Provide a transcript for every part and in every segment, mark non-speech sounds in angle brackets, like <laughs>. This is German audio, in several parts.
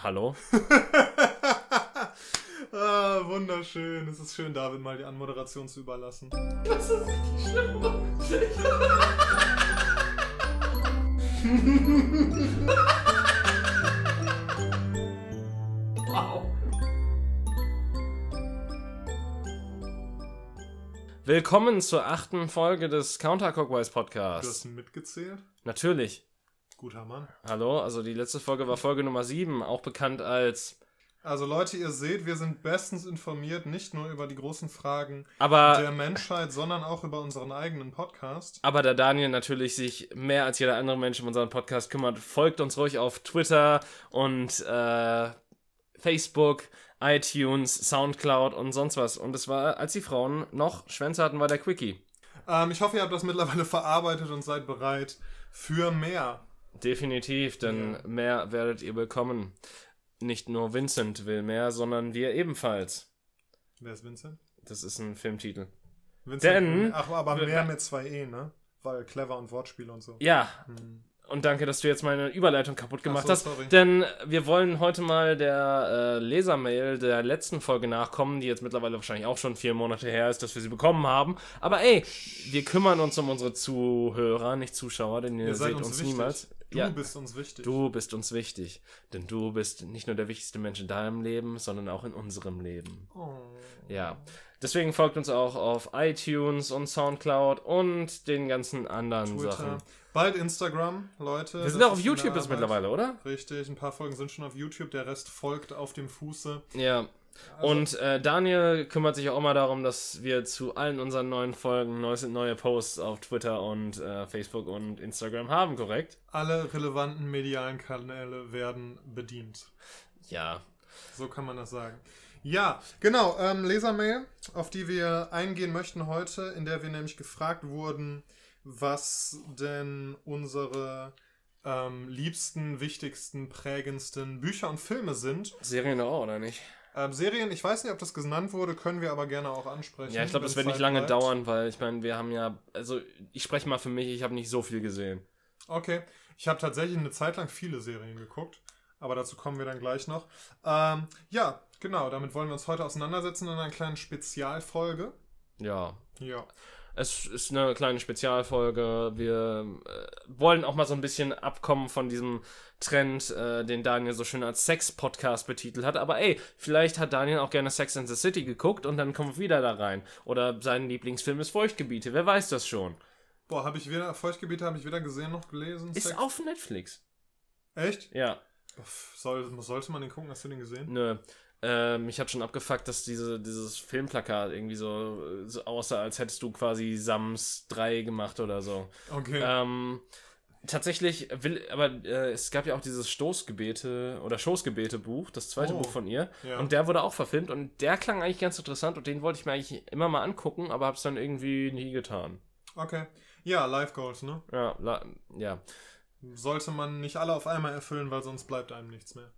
Hallo? <laughs> ah, wunderschön. Es ist schön, David mal die Anmoderation zu überlassen. Das ist richtig schlimm. <laughs> wow. Willkommen zur achten Folge des Counterclockwise Podcasts. Du hast mitgezählt? Natürlich. Guter Mann. Hallo, also die letzte Folge war Folge Nummer 7, auch bekannt als. Also Leute, ihr seht, wir sind bestens informiert, nicht nur über die großen Fragen aber, der Menschheit, sondern auch über unseren eigenen Podcast. Aber da Daniel natürlich sich mehr als jeder andere Mensch um unseren Podcast kümmert, folgt uns ruhig auf Twitter und äh, Facebook, iTunes, Soundcloud und sonst was. Und es war, als die Frauen noch Schwänze hatten, war der Quickie. Ähm, ich hoffe, ihr habt das mittlerweile verarbeitet und seid bereit für mehr. Definitiv, denn ja. mehr werdet ihr bekommen. Nicht nur Vincent will mehr, sondern wir ebenfalls. Wer ist Vincent? Das ist ein Filmtitel. Vincent denn. Ach, aber mehr mit zwei E, ne? Weil clever und Wortspiel und so. Ja. Hm. Und danke, dass du jetzt meine Überleitung kaputt gemacht so, hast. Sorry. Denn wir wollen heute mal der äh, Lesermail der letzten Folge nachkommen, die jetzt mittlerweile wahrscheinlich auch schon vier Monate her ist, dass wir sie bekommen haben. Aber ey, wir kümmern uns um unsere Zuhörer, nicht Zuschauer, denn ihr, ihr seht uns, uns niemals. Du ja, bist uns wichtig. Du bist uns wichtig. Denn du bist nicht nur der wichtigste Mensch in deinem Leben, sondern auch in unserem Leben. Oh. Ja. Deswegen folgt uns auch auf iTunes und Soundcloud und den ganzen anderen Twitter. Sachen. Bald Instagram, Leute. Wir sind auch auf YouTube jetzt mittlerweile, oder? Richtig, ein paar Folgen sind schon auf YouTube, der Rest folgt auf dem Fuße. Ja. Also, und äh, Daniel kümmert sich auch immer darum, dass wir zu allen unseren neuen Folgen neue, neue Posts auf Twitter und äh, Facebook und Instagram haben, korrekt? Alle relevanten medialen Kanäle werden bedient. Ja. So kann man das sagen. Ja, genau. Ähm, Lesermail, auf die wir eingehen möchten heute, in der wir nämlich gefragt wurden, was denn unsere ähm, liebsten, wichtigsten, prägendsten Bücher und Filme sind. Serien auch, oder nicht? Ähm, Serien, ich weiß nicht, ob das genannt wurde, können wir aber gerne auch ansprechen. Ja, ich glaube, das wird nicht lange bleibt. dauern, weil ich meine, wir haben ja, also ich spreche mal für mich, ich habe nicht so viel gesehen. Okay, ich habe tatsächlich eine Zeit lang viele Serien geguckt, aber dazu kommen wir dann gleich noch. Ähm, ja, genau, damit wollen wir uns heute auseinandersetzen in einer kleinen Spezialfolge. Ja. Ja. Es ist eine kleine Spezialfolge. Wir äh, wollen auch mal so ein bisschen abkommen von diesem Trend, äh, den Daniel so schön als Sex-Podcast betitelt hat. Aber ey, vielleicht hat Daniel auch gerne Sex in the City geguckt und dann kommen wir wieder da rein. Oder sein Lieblingsfilm ist Feuchtgebiete. Wer weiß das schon? Boah, habe ich wieder Feuchtgebiete habe ich weder gesehen noch gelesen. Ist Sex? auf Netflix. Echt? Ja. Soll, sollte man den gucken? Hast du den gesehen? Nö. Ähm, mich hat schon abgefuckt, dass diese, dieses Filmplakat irgendwie so, so aussah, als hättest du quasi Sams 3 gemacht oder so. Okay. Ähm, tatsächlich will, aber äh, es gab ja auch dieses Stoßgebete oder Schoßgebete-Buch, das zweite oh, Buch von ihr. Ja. Und der wurde auch verfilmt und der klang eigentlich ganz interessant und den wollte ich mir eigentlich immer mal angucken, aber hab's dann irgendwie nie getan. Okay. Ja, Life Goals, ne? Ja, ja. Sollte man nicht alle auf einmal erfüllen, weil sonst bleibt einem nichts mehr.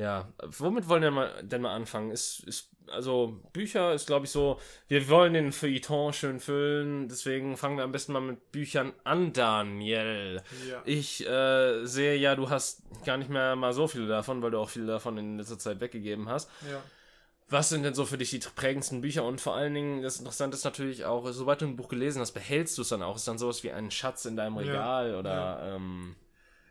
Ja, womit wollen wir mal, denn mal anfangen? Ist, ist, also Bücher ist, glaube ich, so, wir wollen den Feuilleton schön füllen, deswegen fangen wir am besten mal mit Büchern an, Daniel. Ja. Ich äh, sehe ja, du hast gar nicht mehr mal so viele davon, weil du auch viele davon in letzter Zeit weggegeben hast. Ja. Was sind denn so für dich die prägendsten Bücher? Und vor allen Dingen, das Interessante ist natürlich auch, sobald du ein Buch gelesen hast, behältst du es dann auch. Ist dann sowas wie ein Schatz in deinem Regal ja. oder. Ähm,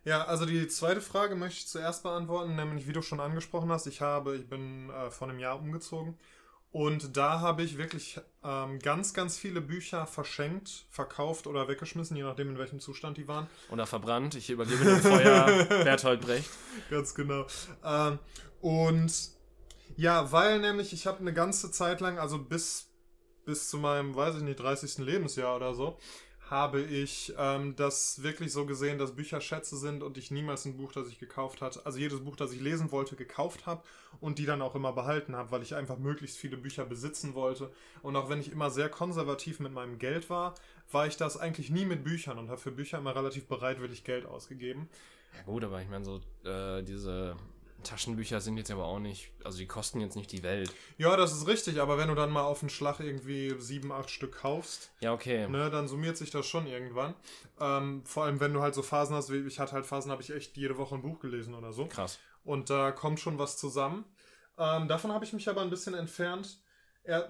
ja, also die zweite Frage möchte ich zuerst beantworten, nämlich wie du schon angesprochen hast, ich habe, ich bin äh, vor einem Jahr umgezogen und da habe ich wirklich ähm, ganz, ganz viele Bücher verschenkt, verkauft oder weggeschmissen, je nachdem in welchem Zustand die waren. Oder verbrannt, ich übergebe dem Feuer <laughs> Berthold Brecht. Ganz genau. Ähm, und ja, weil nämlich ich habe eine ganze Zeit lang, also bis, bis zu meinem, weiß ich nicht, 30. Lebensjahr oder so, habe ich ähm, das wirklich so gesehen, dass Bücher Schätze sind und ich niemals ein Buch, das ich gekauft habe, also jedes Buch, das ich lesen wollte, gekauft habe und die dann auch immer behalten habe, weil ich einfach möglichst viele Bücher besitzen wollte. Und auch wenn ich immer sehr konservativ mit meinem Geld war, war ich das eigentlich nie mit Büchern und habe für Bücher immer relativ bereitwillig Geld ausgegeben. Ja gut, aber ich meine so äh, diese Taschenbücher sind jetzt aber auch nicht, also die kosten jetzt nicht die Welt. Ja, das ist richtig, aber wenn du dann mal auf den Schlag irgendwie sieben, acht Stück kaufst, ja, okay. Ne, dann summiert sich das schon irgendwann. Ähm, vor allem, wenn du halt so Phasen hast, wie ich hatte halt Phasen, habe ich echt jede Woche ein Buch gelesen oder so. Krass. Und da kommt schon was zusammen. Ähm, davon habe ich mich aber ein bisschen entfernt,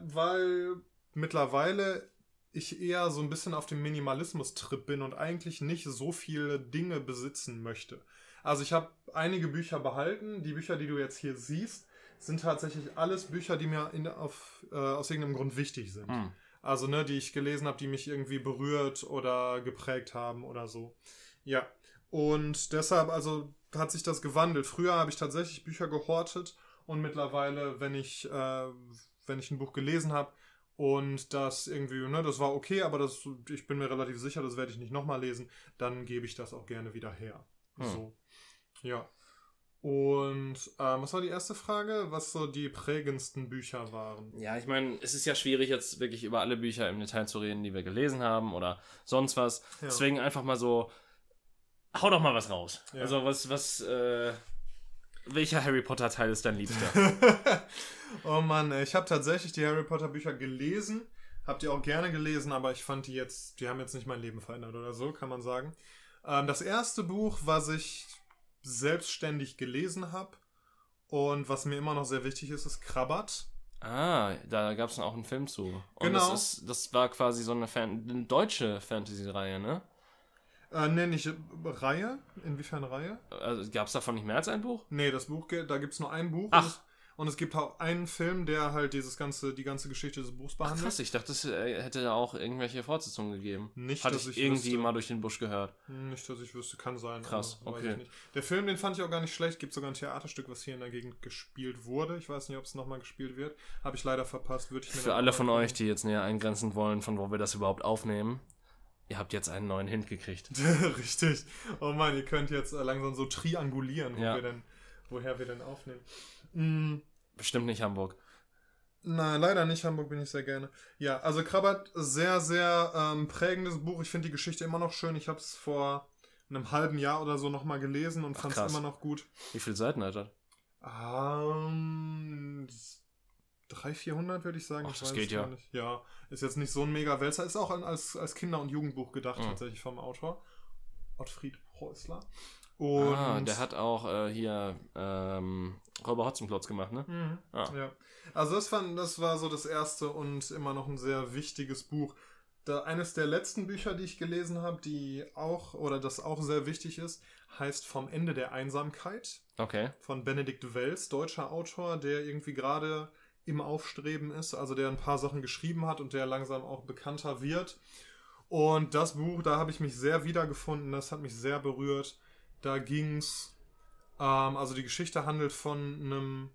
weil mittlerweile ich eher so ein bisschen auf dem Minimalismus-Trip bin und eigentlich nicht so viele Dinge besitzen möchte. Also ich habe einige Bücher behalten. Die Bücher, die du jetzt hier siehst, sind tatsächlich alles Bücher, die mir in, auf, äh, aus irgendeinem Grund wichtig sind. Hm. Also, ne, die ich gelesen habe, die mich irgendwie berührt oder geprägt haben oder so. Ja. Und deshalb, also hat sich das gewandelt. Früher habe ich tatsächlich Bücher gehortet und mittlerweile, wenn ich, äh, wenn ich ein Buch gelesen habe und das irgendwie, ne, das war okay, aber das, ich bin mir relativ sicher, das werde ich nicht nochmal lesen, dann gebe ich das auch gerne wieder her. Hm. So. Ja. Und ähm, was war die erste Frage? Was so die prägendsten Bücher waren? Ja, ich meine, es ist ja schwierig, jetzt wirklich über alle Bücher im Detail zu reden, die wir gelesen haben oder sonst was. Ja. Deswegen einfach mal so, hau doch mal was raus. Ja. Also was, was, äh, welcher Harry Potter Teil ist dein liebster? <laughs> oh Mann, ich habe tatsächlich die Harry Potter Bücher gelesen. Habt ihr auch gerne gelesen, aber ich fand die jetzt, die haben jetzt nicht mein Leben verändert oder so, kann man sagen. Ähm, das erste Buch, was ich selbstständig gelesen habe und was mir immer noch sehr wichtig ist, ist Krabbert. Ah, da gab es auch einen Film zu. Und genau. Das, ist, das war quasi so eine, Fan eine deutsche Fantasy-Reihe, ne? Äh, ne, nicht Reihe. Inwiefern Reihe? Also, gab es davon nicht mehr als ein Buch? Nee, das Buch, da gibt es nur ein Buch. Ach. Und es gibt auch einen Film, der halt dieses ganze, die ganze Geschichte des Buchs behandelt. Ach, krass, ich dachte, es äh, hätte da auch irgendwelche Fortsetzungen gegeben. Nicht, Hatte dass ich, ich irgendwie wüsste. mal durch den Busch gehört. Nicht, dass ich wüsste, kann sein. Krass, okay. Der Film, den fand ich auch gar nicht schlecht. Gibt sogar ein Theaterstück, was hier in der Gegend gespielt wurde. Ich weiß nicht, ob es nochmal gespielt wird. Habe ich leider verpasst. Würde ich mir Für alle von euch, die jetzt näher eingrenzen wollen, von wo wir das überhaupt aufnehmen. Ihr habt jetzt einen neuen Hint gekriegt. <laughs> Richtig. Oh Mann, ihr könnt jetzt äh, langsam so triangulieren, wo ja. wir denn, woher wir denn aufnehmen. Mhm. Bestimmt nicht Hamburg. Nein, leider nicht. Hamburg bin ich sehr gerne. Ja, also Krabbert, sehr, sehr ähm, prägendes Buch. Ich finde die Geschichte immer noch schön. Ich habe es vor einem halben Jahr oder so nochmal gelesen und fand es immer noch gut. Wie viele Seiten hat er? Ähm, 300, 400 würde ich sagen. Ach, das geht ja. Nicht. Ja, ist jetzt nicht so ein mega Wälzer. Ist auch als, als Kinder- und Jugendbuch gedacht, mhm. tatsächlich vom Autor. Ottfried Preußler. Und ah, der hat auch äh, hier ähm, Räuber Hotzenplotz gemacht, ne? Mhm. Ah. Ja. Also das, fand, das war so das erste und immer noch ein sehr wichtiges Buch. Da, eines der letzten Bücher, die ich gelesen habe, die auch, oder das auch sehr wichtig ist, heißt Vom Ende der Einsamkeit. Okay. Von Benedikt Wells, deutscher Autor, der irgendwie gerade im Aufstreben ist, also der ein paar Sachen geschrieben hat und der langsam auch bekannter wird. Und das Buch, da habe ich mich sehr wiedergefunden, das hat mich sehr berührt da ging's, ähm, also die Geschichte handelt von einem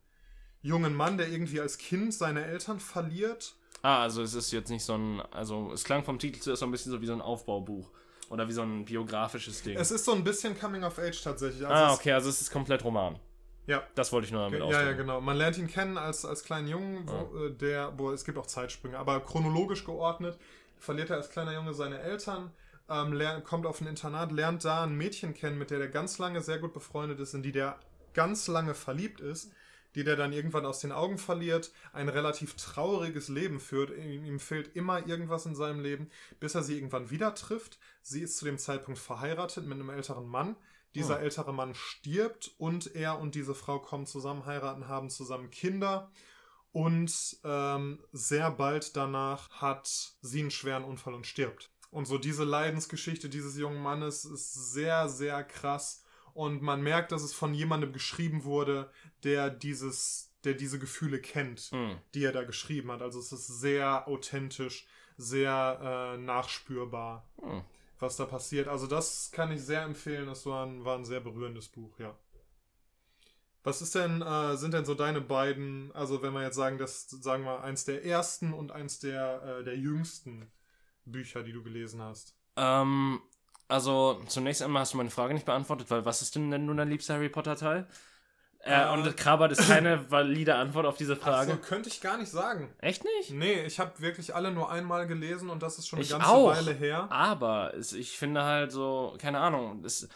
jungen Mann, der irgendwie als Kind seine Eltern verliert. Ah, also es ist jetzt nicht so ein, also es klang vom Titel zuerst so ein bisschen so wie so ein Aufbaubuch. Oder wie so ein biografisches Ding. Es ist so ein bisschen Coming of Age tatsächlich. Also ah, okay, also es ist komplett Roman. Ja. Das wollte ich nur damit ausdrücken. Ja, ja, genau. Man lernt ihn kennen als, als kleinen Jungen, wo, ja. Äh, der, boah, es gibt auch Zeitsprünge, aber chronologisch geordnet verliert er als kleiner Junge seine Eltern, ähm, lernt, kommt auf ein Internat, lernt da ein Mädchen kennen, mit der der ganz lange sehr gut befreundet ist, in die der ganz lange verliebt ist, die der dann irgendwann aus den Augen verliert, ein relativ trauriges Leben führt. Ihm, fehlt immer irgendwas in seinem Leben, bis er sie irgendwann wieder trifft. Sie ist zu dem Zeitpunkt verheiratet mit einem älteren Mann. Dieser oh. ältere Mann stirbt und er und diese Frau kommen zusammen, heiraten, haben zusammen Kinder. Und ähm, sehr bald danach hat sie einen schweren Unfall und stirbt. Und so diese Leidensgeschichte dieses jungen Mannes ist sehr, sehr krass. Und man merkt, dass es von jemandem geschrieben wurde, der dieses, der diese Gefühle kennt, mhm. die er da geschrieben hat. Also es ist sehr authentisch, sehr äh, nachspürbar, mhm. was da passiert. Also das kann ich sehr empfehlen. Das war ein, war ein sehr berührendes Buch, ja. Was ist denn, äh, sind denn so deine beiden, also wenn wir jetzt sagen, das sagen wir eins der ersten und eins der, äh, der jüngsten Bücher, die du gelesen hast? Ähm, also zunächst einmal hast du meine Frage nicht beantwortet, weil was ist denn denn nun dein liebster Harry Potter Teil? Äh, und Krabbert ist keine <coughs> valide Antwort auf diese Frage. Also könnte ich gar nicht sagen. Echt nicht? Nee, ich habe wirklich alle nur einmal gelesen und das ist schon eine ich ganze auch, Weile her. Aber es, ich finde halt so, keine Ahnung, das,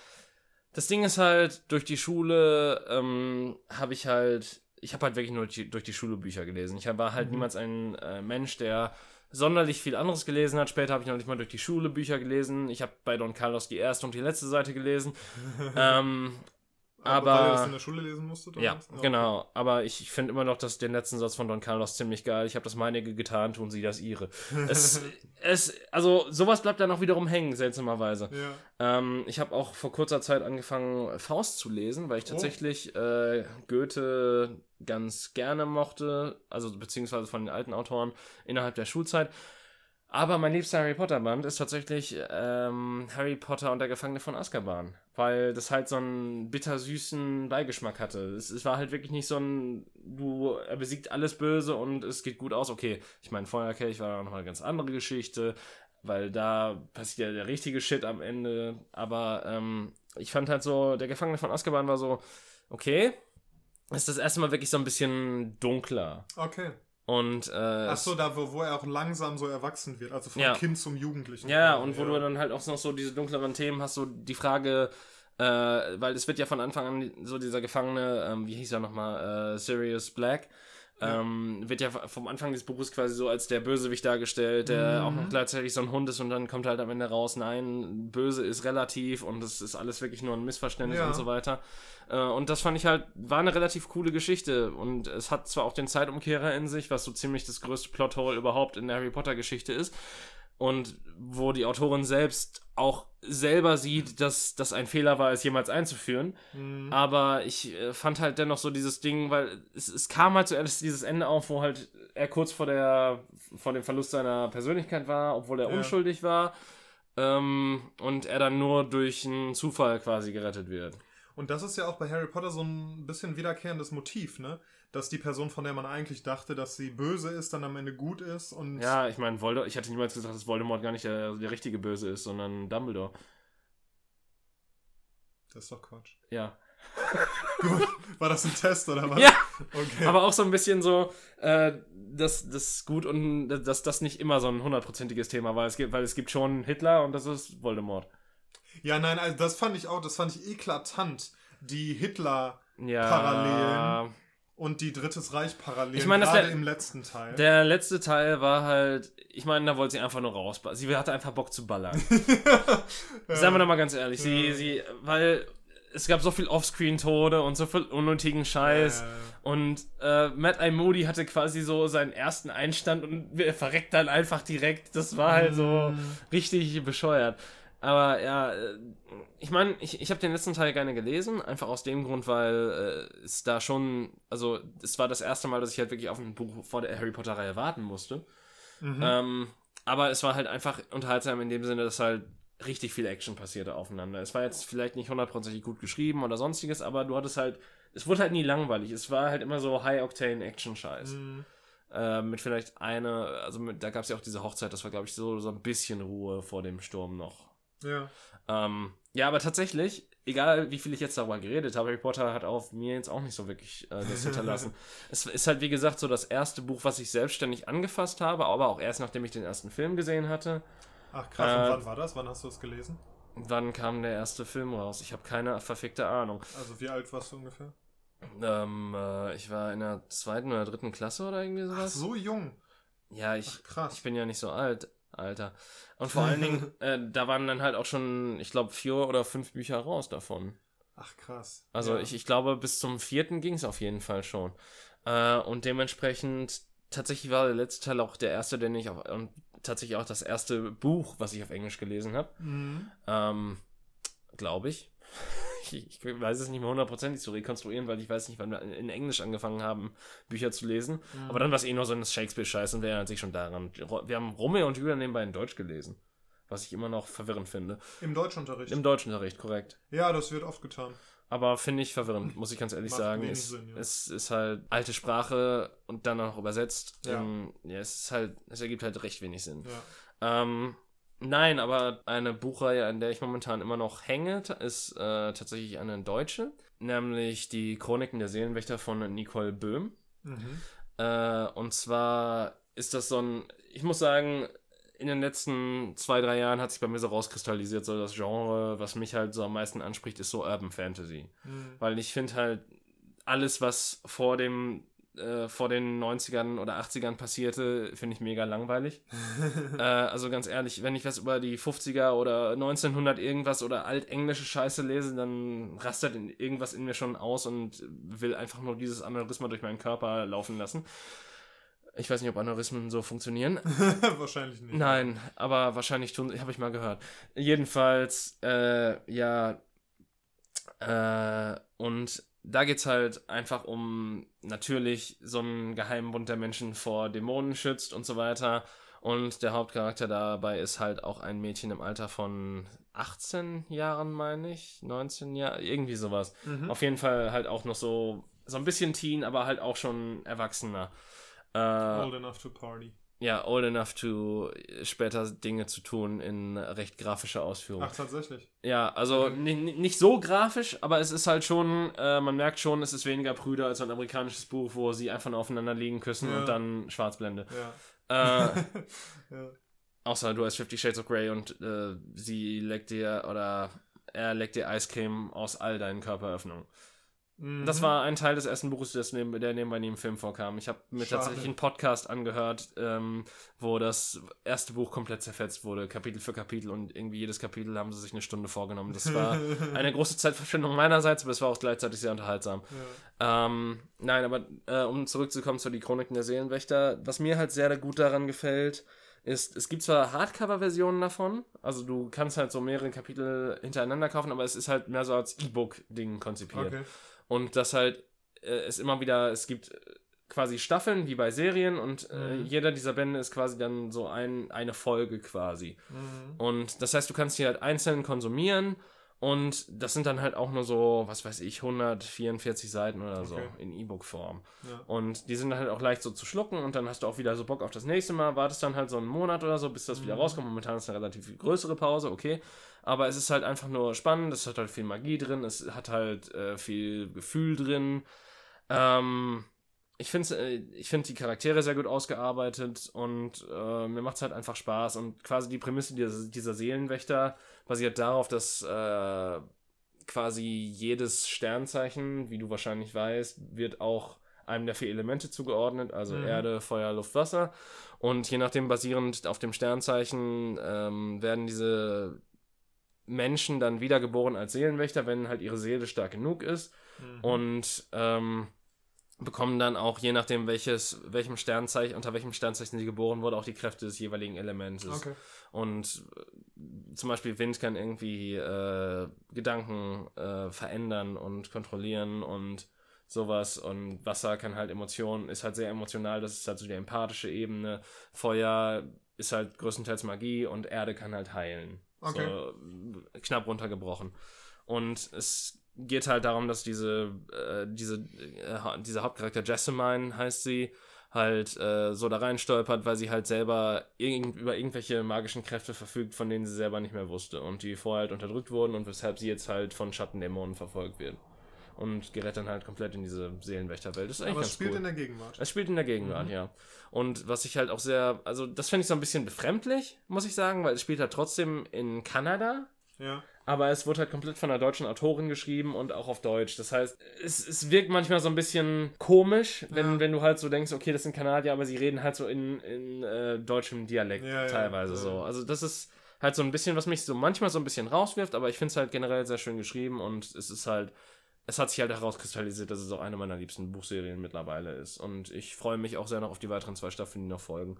das Ding ist halt, durch die Schule ähm, habe ich halt, ich habe halt wirklich nur durch die Schule Bücher gelesen. Ich war halt mhm. niemals ein äh, Mensch, der sonderlich viel anderes gelesen hat. Später habe ich noch nicht mal durch die Schule Bücher gelesen. Ich habe bei Don Carlos die erste und die letzte Seite gelesen. <laughs> ähm, Aber, weil ihr das in der Schule lesen musstet? Ja? Ja. genau. Aber ich, ich finde immer noch dass den letzten Satz von Don Carlos ziemlich geil. Ich habe das meinige getan, tun sie das ihre. <laughs> es, es, also sowas bleibt dann auch wiederum hängen, seltsamerweise. Ja. Ähm, ich habe auch vor kurzer Zeit angefangen, Faust zu lesen, weil ich Oh. tatsächlich äh, Goethe ganz gerne mochte, also beziehungsweise von den alten Autoren innerhalb der Schulzeit. Aber mein liebster Harry Potter Band ist tatsächlich ähm, Harry Potter und der Gefangene von Azkaban, weil das halt so einen bittersüßen Beigeschmack hatte. Es, es war halt wirklich nicht so ein, du, er besiegt alles Böse und es geht gut aus. Okay, ich meine, Feuerkelch war noch eine ganz andere Geschichte, weil da passiert ja der richtige Shit am Ende. Aber ähm, ich fand halt so, der Gefangene von Azkaban war so, okay, ist das erste Mal wirklich so ein bisschen dunkler. Okay. Und, äh, Ach so, da wo, wo er auch langsam so erwachsen wird, also vom Ja. Kind zum Jugendlichen. Ja, und wo du dann halt auch noch so diese dunkleren Themen hast, so die Frage, äh, weil es wird ja von Anfang an so dieser Gefangene, ähm, wie hieß er nochmal, äh, Sirius Black, ähm, wird ja vom Anfang des Buches quasi so als der Bösewicht dargestellt, der Mhm. auch noch gleichzeitig so ein Hund ist und dann kommt halt am Ende raus, nein, böse ist relativ und es ist alles wirklich nur ein Missverständnis Ja. und so weiter. Äh, und das fand ich halt, war eine relativ coole Geschichte und es hat zwar auch den Zeitumkehrer in sich, was so ziemlich das größte Plothole überhaupt in der Harry Potter Geschichte ist und wo die Autorin selbst auch selber sieht, dass das ein Fehler war, es jemals einzuführen. Mhm. Aber ich äh, fand halt dennoch so dieses Ding, weil es, es kam halt zuerst dieses Ende auf, wo halt er kurz vor der vor dem Verlust seiner Persönlichkeit war, obwohl er Ja. unschuldig war. Ähm, und er dann nur durch einen Zufall quasi gerettet wird. Und das ist ja auch bei Harry Potter so ein bisschen wiederkehrendes Motiv, ne? Dass die Person, von der man eigentlich dachte, dass sie böse ist, dann am Ende gut ist und Ja, ich meine, Voldemort, ich hatte niemals gesagt, dass Voldemort gar nicht der, der richtige Böse ist, sondern Dumbledore. das ist doch Quatsch. Ja. <laughs> Gut. War das ein Test oder was? Ja, Okay. aber auch so ein bisschen so, äh, dass das gut und dass das nicht immer so ein hundertprozentiges Thema war. Es gibt, weil es gibt schon Hitler und das ist Voldemort. Ja, nein, also das fand ich auch, das fand ich eklatant. Die Hitler Ja. Und die Drittes Reich Parallelen, Ich meine, das gerade der- im letzten Teil. Der letzte Teil war halt, ich meine, da wollte sie einfach nur raus. Sie hatte einfach Bock zu ballern. <laughs> Sagen wir doch mal ganz ehrlich, sie, Ja. sie, weil es gab so viel Offscreen-Tode und so viel unnötigen Scheiß. Äh, Und äh, Matt I. Moody hatte quasi so seinen ersten Einstand und er verreckt dann einfach direkt. Das war halt so Mm. richtig bescheuert. Aber ja, äh, ich meine, ich, ich habe den letzten Teil gerne gelesen, einfach aus dem Grund, weil äh, es da schon, also es war das erste Mal, dass ich halt wirklich auf ein Buch vor der Harry Potter-Reihe warten musste. mhm. Ähm, aber es war halt einfach unterhaltsam in dem Sinne, dass halt richtig viel Action passierte aufeinander. Es war jetzt vielleicht nicht hundertprozentig gut geschrieben oder sonstiges, aber du hattest halt, es wurde halt nie langweilig. Es war halt immer so High-Octane-Action-Scheiß. Mhm. Äh, mit vielleicht eine, also mit, da gab es ja auch diese Hochzeit, das war, glaube ich, so, so ein bisschen Ruhe vor dem Sturm noch. Ja. Ähm, ja, aber tatsächlich, egal wie viel ich jetzt darüber geredet habe, Harry Potter hat auf mir jetzt auch nicht so wirklich äh, das <laughs> hinterlassen. es ist halt, wie gesagt, so das erste Buch, was ich selbstständig angefasst habe, aber auch erst nachdem ich den ersten Film gesehen hatte. Ach krass, Äh, und wann war das? Wann hast du es gelesen? Wann kam der erste Film raus? Ich habe keine verfickte Ahnung. Also wie alt warst du ungefähr? Ähm, äh, ich war in der zweiten oder dritten Klasse oder irgendwie Ach, sowas. so jung. Ja, ich, Ach, krass. ich bin ja nicht so alt, Alter. Und vor allen Dingen, <laughs> äh, da waren dann halt auch schon, ich glaube, vier oder fünf Bücher raus davon. Ach krass. Also ja. ich, ich glaube, bis zum vierten ging es auf jeden Fall schon. Äh, und dementsprechend, tatsächlich war der letzte Teil auch der erste, den ich auf, und tatsächlich auch das erste Buch, was ich auf Englisch gelesen habe. Mhm. Ähm, glaube ich. Ich. Ich weiß es nicht mehr hundertprozentig zu rekonstruieren, weil ich weiß nicht, wann wir in Englisch angefangen haben, Bücher zu lesen. Mhm. Aber dann war es eh nur so ein Shakespeare-Scheiß und wir erinnern sich schon daran. Wir haben Romeo und Julia nebenbei in Deutsch gelesen. Was ich immer noch verwirrend finde. Im Deutschunterricht. Im Deutschunterricht, korrekt. ja, das wird oft getan. Aber finde ich verwirrend, muss ich ganz ehrlich Macht sagen. Es, Sinn, ja. es ist halt alte Sprache und dann auch übersetzt. Ja. Ähm, ja, es ist halt, es ergibt halt recht wenig Sinn. Ja. Ähm, nein, aber eine Buchreihe, an der ich momentan immer noch hänge, ist äh, tatsächlich eine deutsche, nämlich die Chroniken der Seelenwächter von Nicole Böhm. Mhm. Äh, und zwar ist das so ein, ich muss sagen, in den letzten zwei, drei Jahren hat sich bei mir so rauskristallisiert, so das Genre, was mich halt so am meisten anspricht, ist so Urban Fantasy. Mhm. Weil ich finde halt, alles, was vor dem äh, vor den 90ern oder 80ern passierte, finde ich mega langweilig. <laughs> äh, also ganz ehrlich, wenn ich was über die 50er oder 1900 irgendwas oder altenglische Scheiße lese, dann rastet irgendwas in mir schon aus und will einfach nur dieses Aneurysma durch meinen Körper laufen lassen. Ich weiß nicht, ob Aneurysmen so funktionieren. <laughs> wahrscheinlich nicht. Nein, aber wahrscheinlich tun, habe ich mal gehört. Jedenfalls, äh, ja, äh, und da geht es halt einfach um natürlich so einen geheimen Bund der Menschen vor Dämonen schützt und so weiter. Und der Hauptcharakter dabei ist halt auch ein Mädchen im Alter von 18 Jahren, meine ich. 19 Jahre, irgendwie sowas. Mhm. Auf jeden Fall halt auch noch so, so ein bisschen Teen, aber halt auch schon Erwachsener. Äh, Old enough to party ja, old enough to später Dinge zu tun in recht grafischer Ausführung. Ach, tatsächlich. Ja, also okay. nicht so grafisch, aber es ist halt schon, äh, man merkt schon, es ist weniger Brüder als ein amerikanisches Buch, wo sie einfach nur aufeinander liegen küssen ja. und dann Schwarzblende. Ja. Äh, <laughs> ja. Außer du hast Fifty Shades of Grey und äh, sie leckt dir oder er leckt dir Eiscreme aus all deinen Körperöffnungen. Das mhm. war ein Teil des ersten Buches, das neben, der nebenbei im Film vorkam. Ich habe mir Schade. tatsächlich einen Podcast angehört, ähm, wo das erste Buch komplett zerfetzt wurde, Kapitel für Kapitel und irgendwie jedes Kapitel haben sie sich eine Stunde vorgenommen. Das war <laughs> eine große Zeitverschwendung meinerseits, aber es war auch gleichzeitig sehr unterhaltsam. Ja. Ähm, nein, aber äh, um zurückzukommen zu die Chroniken der Seelenwächter, was mir halt sehr gut daran gefällt, ist, es gibt zwar Hardcover-Versionen davon, also du kannst halt so mehrere Kapitel hintereinander kaufen, aber es ist halt mehr so als E-Book-Ding konzipiert. Okay. Und das halt äh, es immer wieder, es gibt äh, quasi Staffeln wie bei Serien und äh, mhm. jeder dieser Bände ist quasi dann so ein, eine Folge quasi. Mhm. Und das heißt, du kannst die halt einzeln konsumieren und das sind dann halt auch nur so, was weiß ich, 144 Seiten oder so okay. in E-Book-Form. Ja. Und die sind halt auch leicht so zu schlucken und dann hast du auch wieder so Bock auf das nächste Mal, wartest dann halt so einen Monat oder so, bis das mhm. wieder rauskommt. Momentan ist eine relativ größere Pause, okay. Aber es ist halt einfach nur spannend, es hat halt viel Magie drin, es hat halt äh, viel Gefühl drin. Ähm, ich finde äh, ich find die Charaktere sehr gut ausgearbeitet und äh, mir macht es halt einfach Spaß. Und quasi die Prämisse dieser, dieser Seelenwächter basiert darauf, dass äh, quasi jedes Sternzeichen, wie du wahrscheinlich weißt, wird auch einem der vier Elemente zugeordnet, also mhm. Erde, Feuer, Luft, Wasser. Und je nachdem, basierend auf dem Sternzeichen, ähm, werden diese Menschen dann wiedergeboren als Seelenwächter, wenn halt ihre Seele stark genug ist. Mhm. Und ähm, bekommen dann auch, je nachdem, welches, welchem Sternzeichen, unter welchem Sternzeichen sie geboren wurde, auch die Kräfte des jeweiligen Elements. Okay. Und äh, zum Beispiel Wind kann irgendwie äh, Gedanken äh, verändern und kontrollieren und sowas. Und Wasser kann halt Emotionen, ist halt sehr emotional, das ist halt so die empathische Ebene. Feuer ist halt größtenteils Magie und Erde kann halt heilen. Okay. So, knapp runtergebrochen. Und es geht halt darum, dass diese, äh, diese, äh, dieser Hauptcharakter Jessamine heißt sie, halt äh, so da rein stolpert, weil sie halt selber irgend, über irgendwelche magischen Kräfte verfügt, von denen sie selber nicht mehr wusste und die vorher halt unterdrückt wurden und weshalb sie jetzt halt von Schattendämonen verfolgt wird. Und gerät dann halt komplett in diese Seelenwächterwelt. Das ist eigentlich Aber es spielt cool. in der Gegenwart. Es spielt in der Gegenwart, mhm. ja. Und was ich halt auch sehr, also das fände ich so ein bisschen befremdlich, muss ich sagen, weil es spielt halt trotzdem in Kanada. Ja. Aber es wurde halt komplett von einer deutschen Autorin geschrieben und auch auf Deutsch. Das heißt, es, es wirkt manchmal so ein bisschen komisch, wenn, ja. wenn du halt so denkst, okay, das sind Kanadier, aber sie reden halt so in, in äh, deutschem Dialekt ja, teilweise ja. so. Also das ist halt so ein bisschen, was mich so manchmal so ein bisschen rauswirft, aber ich finde es halt generell sehr schön geschrieben und es ist halt, es hat sich halt herauskristallisiert, dass es auch eine meiner liebsten Buchserien mittlerweile ist. Und ich freue mich auch sehr noch auf die weiteren zwei Staffeln, die noch folgen.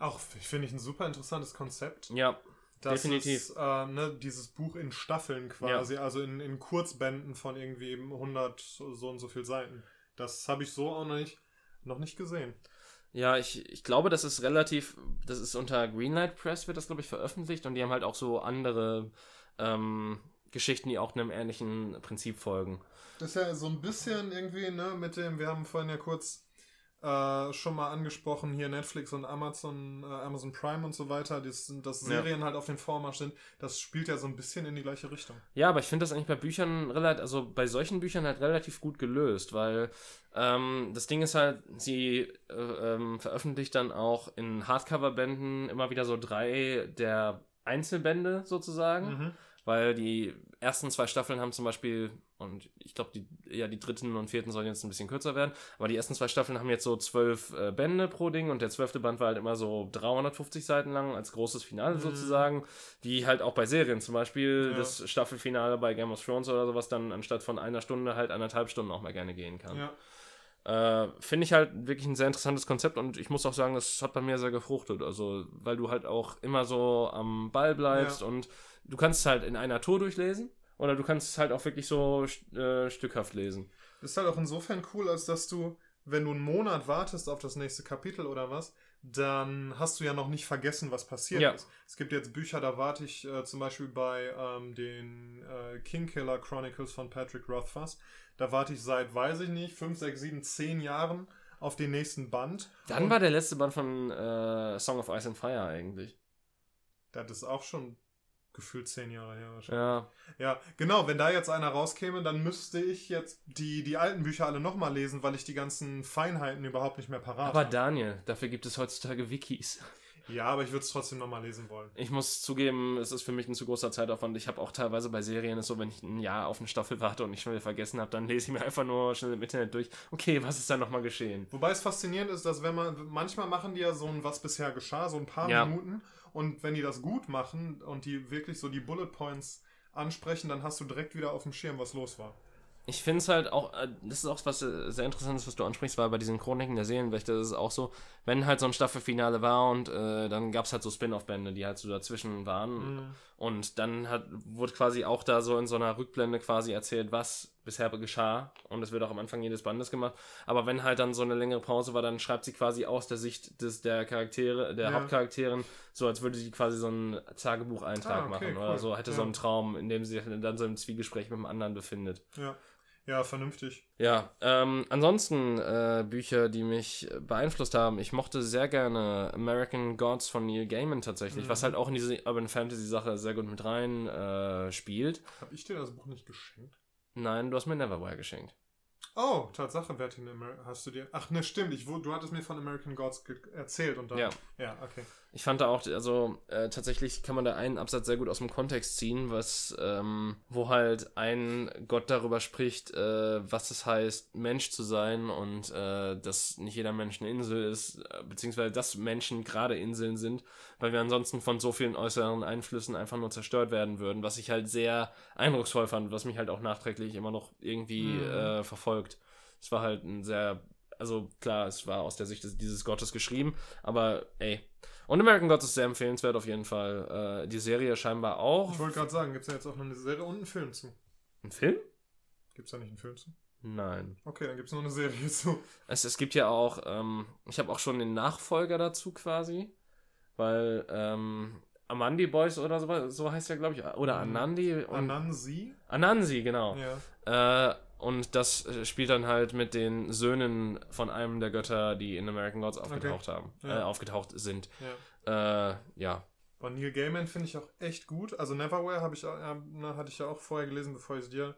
Auch finde ich ein super interessantes Konzept. Ja. Das Definitiv. Ist, äh, ne, dieses Buch in Staffeln quasi, ja. also in, in Kurzbänden von irgendwie 100 so und so viel Seiten. Das habe ich so auch noch nicht, noch nicht gesehen. Ja, ich, ich glaube, das ist relativ, das ist unter Greenlight Press wird das, glaube ich, veröffentlicht und die haben halt auch so andere ähm, Geschichten, die auch einem ähnlichen Prinzip folgen. Das ist ja so ein bisschen irgendwie, ne, mit dem, wir haben vorhin ja kurz äh, schon mal angesprochen, hier Netflix und Amazon, äh, Amazon Prime und so weiter, das, dass Serien ja. halt auf den Vormarsch sind, das spielt ja so ein bisschen in die gleiche Richtung. Ja, aber ich finde das eigentlich bei Büchern relativ, also bei solchen Büchern halt relativ gut gelöst, weil ähm, das Ding ist halt, sie äh, ähm, veröffentlicht dann auch in Hardcover-Bänden immer wieder so drei der Einzelbände sozusagen, mhm. Weil die ersten zwei Staffeln haben zum Beispiel und ich glaube, die, ja, die dritten und vierten sollen jetzt ein bisschen kürzer werden. Aber die ersten zwei Staffeln haben jetzt so zwölf äh, Bände pro Ding und der zwölfte Band war halt immer so 350 Seiten lang als großes Finale mhm. sozusagen. Wie halt auch bei Serien. Zum Beispiel ja. das Staffelfinale bei Game of Thrones oder sowas dann anstatt von einer Stunde halt anderthalb Stunden auch mal gerne gehen kann. Ja. Äh, Finde ich halt wirklich ein sehr interessantes Konzept und ich muss auch sagen, das hat bei mir sehr gefruchtet. Also, weil du halt auch immer so am Ball bleibst ja. und du kannst es halt in einer Tour durchlesen oder du kannst es halt auch wirklich so äh, stückhaft lesen. Das ist halt auch insofern cool, als dass du, wenn du einen Monat wartest auf das nächste Kapitel oder was, dann hast du ja noch nicht vergessen, was passiert ja. ist. Es gibt jetzt Bücher, da warte ich äh, zum Beispiel bei ähm, den äh, Kingkiller Chronicles von Patrick Rothfuss. Da warte ich seit, weiß ich nicht, 5, 6, 7, 10 Jahren auf den nächsten Band. Dann Und war der letzte Band von äh, Song of Ice and Fire eigentlich. Das ist auch schon gefühlt zehn Jahre her wahrscheinlich. Ja. Ja, genau, wenn da jetzt einer rauskäme, dann müsste ich jetzt die, die alten Bücher alle nochmal lesen, weil ich die ganzen Feinheiten überhaupt nicht mehr parat habe. Aber Daniel, dafür gibt es heutzutage Wikis. Ja, aber ich würde es trotzdem nochmal lesen wollen. Ich muss zugeben, es ist für mich ein zu großer Zeitaufwand. Ich habe auch teilweise bei Serien ist so, wenn ich ein Jahr auf eine Staffel warte und ich schon wieder vergessen habe, dann lese ich mir einfach nur schnell im Internet durch. Okay, was ist da nochmal geschehen? Wobei es faszinierend ist, dass wenn man, manchmal machen die ja so ein, was bisher geschah, so ein paar ja. Minuten und wenn die das gut machen und die wirklich so die Bullet Points ansprechen, dann hast du direkt wieder auf dem Schirm, was los war. Ich finde es halt auch, äh, das ist auch was äh, sehr Interessantes, was du ansprichst, weil bei diesen Chroniken der Seelenwächter ist es auch so, wenn halt so ein Staffelfinale war und äh, dann gab es halt so Spin-off-Bände, die halt so dazwischen waren. Mhm. Und dann hat, wurde quasi auch da so in so einer Rückblende quasi erzählt, was bisher geschah. Und es wird auch am Anfang jedes Bandes gemacht. Aber wenn halt dann so eine längere Pause war, dann schreibt sie quasi aus der Sicht des, der Charaktere, der ja. Hauptcharakterin, so als würde sie quasi so einen Tagebucheintrag ah, okay, machen. Cool. Oder so hätte ja. so einen Traum, in dem sie sich dann so im Zwiegespräch mit dem anderen befindet. Ja. Ja, vernünftig. Ja, ähm, ansonsten äh, Bücher, die mich beeinflusst haben. Ich mochte sehr gerne American Gods von Neil Gaiman tatsächlich, mhm. was halt auch in diese Urban Fantasy Sache sehr gut mit rein äh, spielt. Hab ich dir das Buch nicht geschenkt? Nein, du hast mir Neverwhere geschenkt. Oh, Tatsache, wer hat hast du dir. Ach ne, stimmt, ich, du hattest mir von American Gods erzählt und dann. Ja. Ja, okay. Ich fand da auch, also äh, tatsächlich kann man da einen Absatz sehr gut aus dem Kontext ziehen, was, ähm, wo halt ein Gott darüber spricht, äh, was es heißt, Mensch zu sein und äh, dass nicht jeder Mensch eine Insel ist, äh, beziehungsweise dass Menschen gerade Inseln sind, weil wir ansonsten von so vielen äußeren Einflüssen einfach nur zerstört werden würden, was ich halt sehr eindrucksvoll fand, was mich halt auch nachträglich immer noch irgendwie mhm. Äh, verfolgt. Es war halt ein sehr also klar, es war aus der Sicht dieses Gottes geschrieben, aber ey, und American Gods ist sehr empfehlenswert auf jeden Fall. Äh, die Serie scheinbar auch. Ich wollte gerade sagen, gibt es ja jetzt auch noch eine Serie und einen Film zu. Ein Film? Gibt es da nicht einen Film zu? Nein. Okay, dann gibt es noch eine Serie <laughs> zu. Es, es gibt ja auch, ähm, ich habe auch schon den Nachfolger dazu quasi, weil ähm, Amandi Boys oder so, so heißt ja, glaube ich, oder mhm. Anandi. Anansi? Anansi, genau. Ja. Äh, und das äh, spielt dann halt mit den Söhnen von einem der Götter, die in American Gods aufgetaucht okay. haben, ja. äh, aufgetaucht sind. Ja. Äh, ja. Bei Neil Gaiman finde ich auch echt gut. Also Neverwhere habe ich, äh, hatte ich ja auch vorher gelesen, bevor ich es dir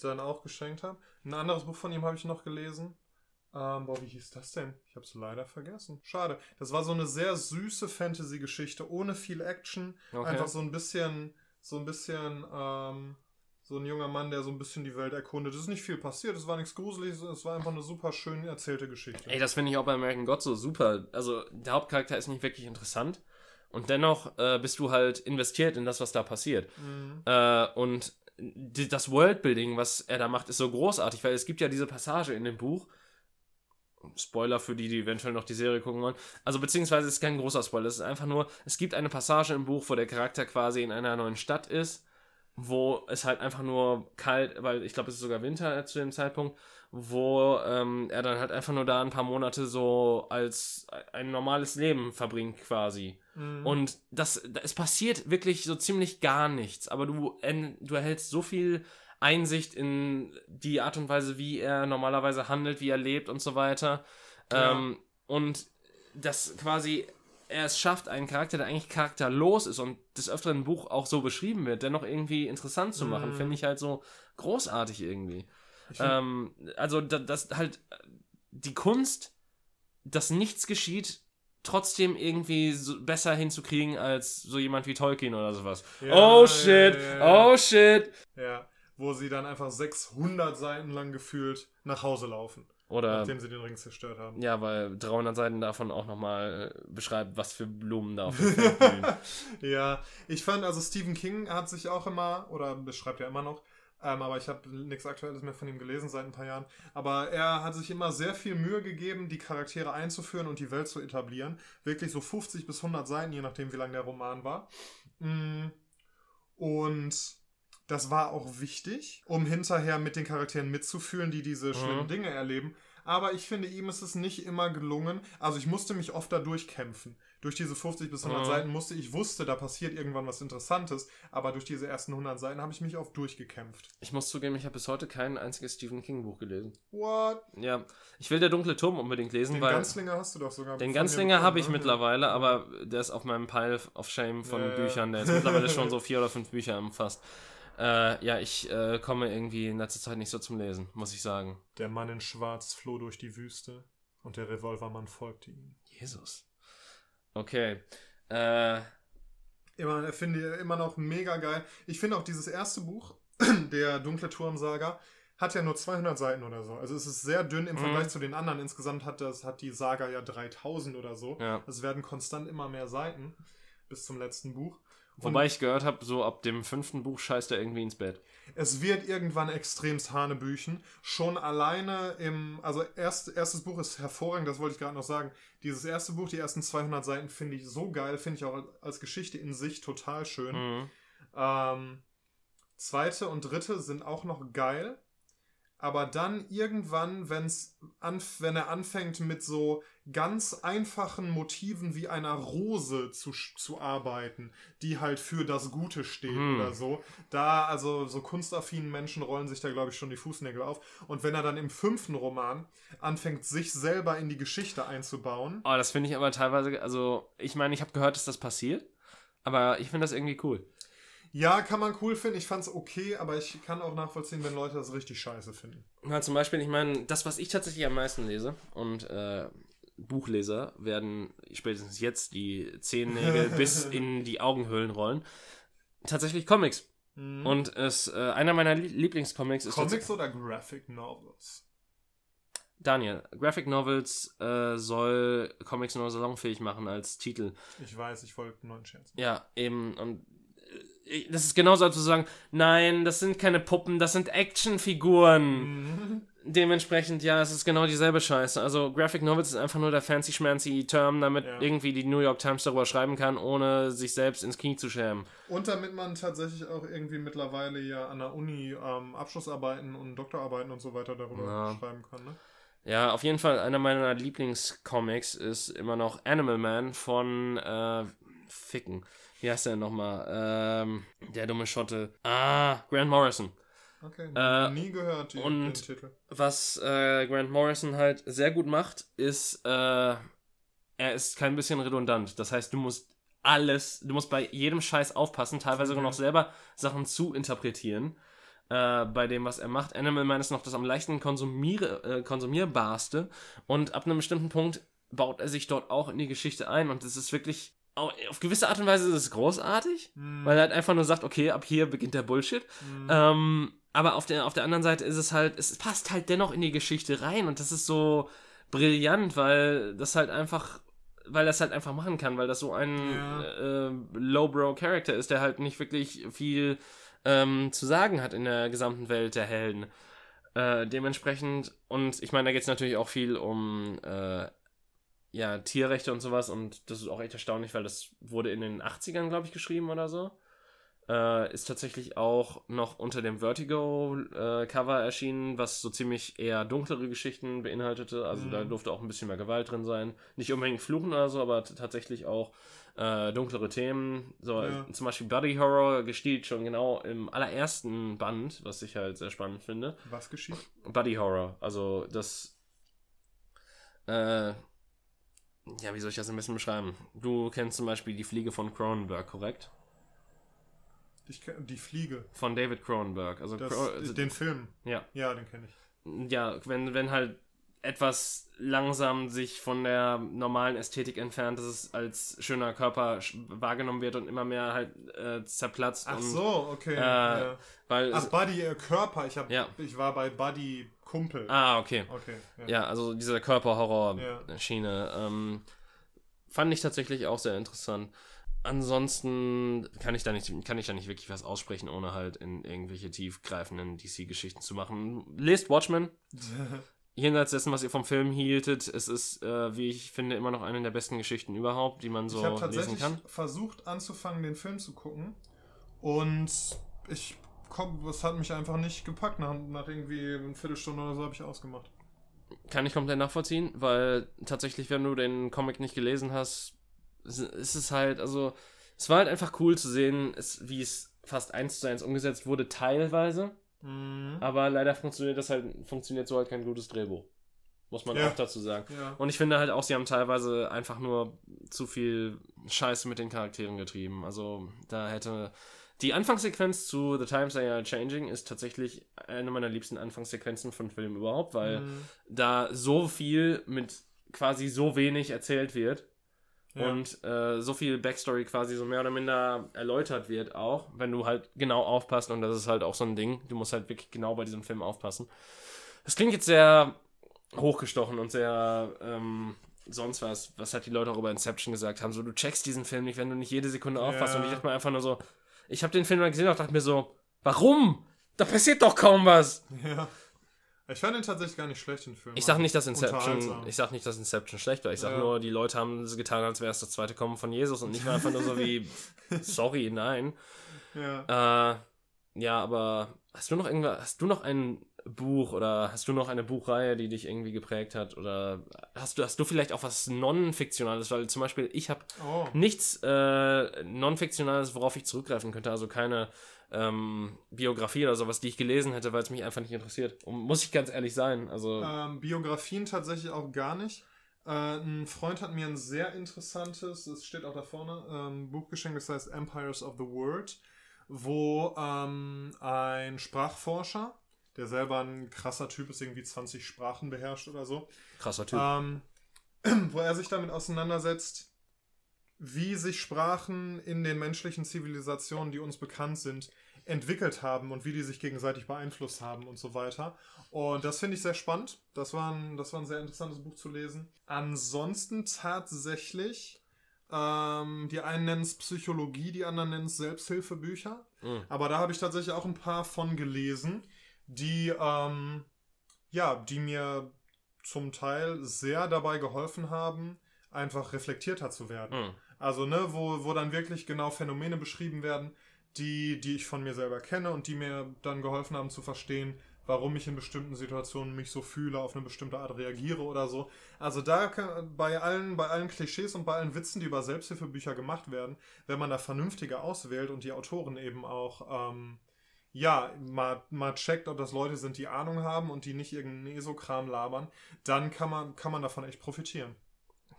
dann auch geschenkt habe. Ein anderes Buch von ihm habe ich noch gelesen. Ähm, boah, wie hieß das denn? Ich habe es leider vergessen. Schade. Das war so eine sehr süße Fantasy-Geschichte, ohne viel Action. Okay. Einfach so ein bisschen, so ein bisschen, ähm, so ein junger Mann, der so ein bisschen die Welt erkundet. Es ist nicht viel passiert, es war nichts Gruseliges, es war einfach eine super schön erzählte Geschichte. Ey, das finde ich auch bei American God so super. Also, der Hauptcharakter ist nicht wirklich interessant. Und dennoch äh, bist du halt investiert in das, was da passiert. Mhm. Äh, und die, das Worldbuilding, was er da macht, ist so großartig, weil es gibt ja diese Passage in dem Buch. Spoiler für die, die eventuell noch die Serie gucken wollen. Also, beziehungsweise es ist kein großer Spoiler. Es ist einfach nur, es gibt eine Passage im Buch, wo der Charakter quasi in einer neuen Stadt ist wo es halt einfach nur kalt, weil ich glaube, es ist sogar Winter zu dem Zeitpunkt, wo ähm, er dann halt einfach nur da ein paar Monate so als ein normales Leben verbringt quasi. Mhm. Und das, es passiert wirklich so ziemlich gar nichts, aber du, du erhältst so viel Einsicht in die Art und Weise, wie er normalerweise handelt, wie er lebt und so weiter. Ja. Ähm, und das quasi er es schafft, einen Charakter, der eigentlich charakterlos ist und des öfteren im Buch auch so beschrieben wird, dennoch irgendwie interessant zu machen, mm. finde ich halt so großartig irgendwie. Ähm, also, das, das halt die Kunst, dass nichts geschieht, trotzdem irgendwie so besser hinzukriegen als so jemand wie Tolkien oder sowas. Ja, oh shit, ja, ja, oh shit. Ja, wo sie dann einfach 600 Seiten lang gefühlt nach Hause laufen. Oder, nachdem sie den Ring zerstört haben. ja, weil 300 Seiten davon auch nochmal äh, beschreibt, was für Blumen da auf dem Feld blühen. <laughs> Ja, ich fand, also Stephen King hat sich auch immer, oder beschreibt ja immer noch, ähm, aber ich habe nichts Aktuelles mehr von ihm gelesen seit ein paar Jahren. Aber er hat sich immer sehr viel Mühe gegeben, die Charaktere einzuführen und die Welt zu etablieren. Wirklich so 50 bis 100 Seiten, je nachdem, wie lang der Roman war. Mm, Und das war auch wichtig, um hinterher mit den Charakteren mitzufühlen, die diese schlimmen Dinge erleben. Aber ich finde, ihm ist es nicht immer gelungen. Also ich musste mich oft da durchkämpfen. Durch diese 50 bis 100 Mhm. Seiten musste ich wusste, da passiert irgendwann was Interessantes. Aber durch diese ersten 100 Seiten habe ich mich oft durchgekämpft. Ich muss zugeben, ich habe bis heute kein einziges Stephen King Buch gelesen. What? Ja, ich will der dunkle Turm unbedingt lesen, Den weil Ganzlinger hast du doch sogar. den Ganzlinger habe ich ne? mittlerweile, aber der ist auf meinem Pile of Shame von Ja, ja. Büchern. Der ist mittlerweile schon so <laughs> vier oder fünf Bücher umfasst. Äh, ja, ich äh, komme irgendwie in letzter Zeit nicht so zum Lesen, muss ich sagen. Der Mann in Schwarz floh durch die Wüste und der Revolvermann folgte ihm. Jesus. Okay. Äh, Immer, finde ich immer noch mega geil. Ich finde auch dieses erste Buch, <clears throat> der Dunkle Turm-Saga, hat ja nur 200 Seiten oder so. Also es ist sehr dünn im Mhm. Vergleich zu den anderen. Insgesamt hat, das, hat die Saga ja 3000 oder so. ja. Es werden konstant immer mehr Seiten bis zum letzten Buch. Wobei ich gehört habe, so ab dem fünften Buch scheißt er irgendwie ins Bett. es wird irgendwann extremst Hanebüchen. Schon alleine im, also erst, erstes Buch ist hervorragend, das wollte ich gerade noch sagen. Dieses erste Buch, die ersten 200 Seiten finde ich so geil, finde ich auch als Geschichte in sich total schön. Mhm. Ähm, zweite und dritte sind auch noch geil. Aber dann irgendwann, wenn's anf wenn er anfängt mit so ganz einfachen Motiven wie einer Rose zu, zu arbeiten, die halt für das Gute steht Hm. oder so, da, also so kunstaffinen Menschen rollen sich da, glaube ich, schon die Fußnägel auf. Und wenn er dann im fünften Roman anfängt, sich selber in die Geschichte einzubauen, Oh, das finde ich aber teilweise, also ich meine, ich habe gehört, dass das passiert, aber ich finde das irgendwie cool. Ja, kann man cool finden. Ich fand's okay, aber ich kann auch nachvollziehen, wenn Leute das richtig scheiße finden. Ja, zum Beispiel, ich meine, das, was ich tatsächlich am meisten lese und äh, Buchleser werden spätestens jetzt die Zehennägel <laughs> bis in die Augenhöhlen rollen. Tatsächlich Comics. Mhm. Und es, äh, einer meiner Lie- Lieblingscomics ist Comics oder Graphic Novels? Daniel. Graphic Novels äh, soll Comics nur salonfähig machen als Titel. Ich weiß, ich wollte nur einen Scherz. Ja, eben. Und das ist genauso, als zu sagen, nein, das sind keine Puppen, das sind Actionfiguren. Mhm. Dementsprechend, ja, es ist genau dieselbe Scheiße. Also Graphic Novels ist einfach nur der fancy schmancy Term, damit Ja. irgendwie die New York Times darüber schreiben kann, ohne sich selbst ins Knie zu schämen. Und damit man tatsächlich auch irgendwie mittlerweile ja an der Uni ähm, Abschlussarbeiten und Doktorarbeiten und so weiter darüber Ja. schreiben kann. Ne? Ja, auf jeden Fall, einer meiner Lieblingscomics ist immer noch Animal Man von äh, Ficken. Wie heißt der nochmal? Ähm, der dumme Schotte. Ah, Grant Morrison. Okay, Äh, nie gehört die, und- den Titel. Was äh, Grant Morrison halt sehr gut macht, ist, äh, er ist kein bisschen redundant. Das heißt, du musst alles, du musst bei jedem Scheiß aufpassen, teilweise sogar Mhm. noch selber Sachen zu interpretieren. Äh, bei dem, was er macht. Animal Man ist noch das am leichten konsumier äh, konsumierbarste. Und ab einem bestimmten Punkt baut er sich dort auch in die Geschichte ein. Und es ist wirklich, auf gewisse Art und Weise ist es großartig, Hm, weil er halt einfach nur sagt, okay, ab hier beginnt der Bullshit. hm. Ähm, aber auf der, auf der anderen Seite ist es halt, es passt halt dennoch in die Geschichte rein und das ist so brillant, weil das halt einfach, weil das halt einfach machen kann, weil das so ein Ja. äh, Lowbrow-Charakter ist, der halt nicht wirklich viel ähm, zu sagen hat in der gesamten Welt der Helden. Äh, dementsprechend, und ich meine, da geht es natürlich auch viel um äh, ja, Tierrechte und sowas und das ist auch echt erstaunlich, weil das wurde in den 80ern, glaube ich, geschrieben oder so. Äh, ist tatsächlich auch noch unter dem Vertigo-Cover erschienen, was so ziemlich eher dunklere Geschichten beinhaltete. Also Mhm. da durfte auch ein bisschen mehr Gewalt drin sein. Nicht unbedingt Fluchen oder so, aber tatsächlich auch äh, dunklere Themen. So Ja. äh, zum Beispiel Body Horror gestielt schon genau im allerersten Band, was ich halt sehr spannend finde. Was geschieht? Body Horror, also das. Ja, wie soll ich das ein bisschen beschreiben? Du kennst zum Beispiel die Fliege von Cronenberg, korrekt? Ich kenn, die Fliege. Von David Cronenberg. Also, Das, Cro- also den Film. ja, Ja, den kenne ich. ja, wenn, wenn halt etwas langsam sich von der normalen Ästhetik entfernt, dass es als schöner Körper wahrgenommen wird und immer mehr halt äh, zerplatzt. Ach und, so, okay. Äh, ja. weil Ach, Buddy äh, Körper. Ich, hab, Ja. ich war bei Buddy Kumpel. Ah, okay. Okay. Ja. Ja, also diese Körperhorror-Schiene ähm, fand ich tatsächlich auch sehr interessant. Ansonsten kann ich da nicht, kann ich da nicht wirklich was aussprechen, ohne halt in irgendwelche tiefgreifenden DC-Geschichten zu machen. Lest Watchmen. <laughs> Jenseits dessen, was ihr vom Film hieltet, es ist, äh, wie ich finde, immer noch eine der besten Geschichten überhaupt, die man so ich habe lesen tatsächlich kann. versucht anzufangen, den Film zu gucken. Und ich komm, es hat mich einfach nicht gepackt. Nach, nach irgendwie einer Viertelstunde oder so habe ich ausgemacht. Kann ich komplett nachvollziehen, weil tatsächlich, wenn du den Comic nicht gelesen hast, ist ist es halt, also, es war halt einfach cool zu sehen, es, wie es fast eins zu eins umgesetzt wurde, teilweise. Mhm. Aber leider funktioniert das halt, funktioniert so halt kein gutes Drehbuch. Muss man Ja. auch dazu sagen. Ja. Und ich finde halt auch, sie haben teilweise einfach nur zu viel Scheiße mit den Charakteren getrieben. Also da hätte. Die Anfangssequenz zu The Times They Are Changing ist tatsächlich eine meiner liebsten Anfangssequenzen von Filmen überhaupt, weil Mhm. da so viel mit quasi so wenig erzählt wird Ja. und äh, so viel Backstory quasi so mehr oder minder erläutert wird auch, wenn du halt genau aufpasst und das ist halt auch so ein Ding, du musst halt wirklich genau bei diesem Film aufpassen. Das klingt jetzt sehr hochgestochen und sehr ähm, sonst was, was hat die Leute auch über Inception gesagt haben, so du checkst diesen Film nicht, wenn du nicht jede Sekunde aufpasst Ja. und ich dachte mir einfach nur so, ich habe den Film mal gesehen und dachte mir so, warum? Da passiert doch kaum was. ja. Ich fand den tatsächlich gar nicht schlecht, den Film. Ich sag nicht, dass Inception, ich sag nicht, dass Inception schlecht war. Ich sag Ja. nur, die Leute haben es getan, als wäre es das zweite Kommen von Jesus und nicht war einfach nur so wie, <laughs> sorry, nein. Ja. Äh, ja, aber hast du noch irgendwas, hast du noch ein Buch oder hast du noch eine Buchreihe, die dich irgendwie geprägt hat? Oder hast du, hast du vielleicht auch was Non-Fiktionales? Weil zum Beispiel, ich habe Oh. nichts äh, Non-Fiktionales, worauf ich zurückgreifen könnte. Also keine ähm, Biografie oder sowas, die ich gelesen hätte, weil es mich einfach nicht interessiert. Und muss ich ganz ehrlich sein. Also, Ähm, Biografien tatsächlich auch gar nicht. Äh, ein Freund hat mir ein sehr interessantes, es steht auch da vorne, ähm, Buch geschenkt, das heißt Empires of the World, wo ähm, ein Sprachforscher, der selber ein krasser Typ ist, irgendwie 20 Sprachen beherrscht oder so, krasser Typ. ähm, <clears throat> wo er sich damit auseinandersetzt, wie sich Sprachen in den menschlichen Zivilisationen, die uns bekannt sind, entwickelt haben und wie die sich gegenseitig beeinflusst haben und so weiter. Und das finde ich sehr spannend. Das war, ein, das war ein sehr interessantes Buch zu lesen. Ansonsten tatsächlich, ähm, die einen nennen es Psychologie, die anderen nennen es Selbsthilfebücher. Mhm. Aber da habe ich tatsächlich auch ein paar von gelesen, die, ähm, ja, die mir zum Teil sehr dabei geholfen haben, einfach reflektierter zu werden. Mhm. Also, ne, wo, wo dann wirklich genau Phänomene beschrieben werden, die, die ich von mir selber kenne und die mir dann geholfen haben zu verstehen, warum ich in bestimmten Situationen mich so fühle, auf eine bestimmte Art reagiere oder so. Also da kann, bei allen, bei allen Klischees und bei allen Witzen, die über Selbsthilfebücher gemacht werden, wenn man da vernünftiger auswählt und die Autoren eben auch, ähm, ja, mal, mal checkt, ob das Leute sind, die Ahnung haben und die nicht irgendeinen ESO-Kram labern, dann kann man, kann man davon echt profitieren.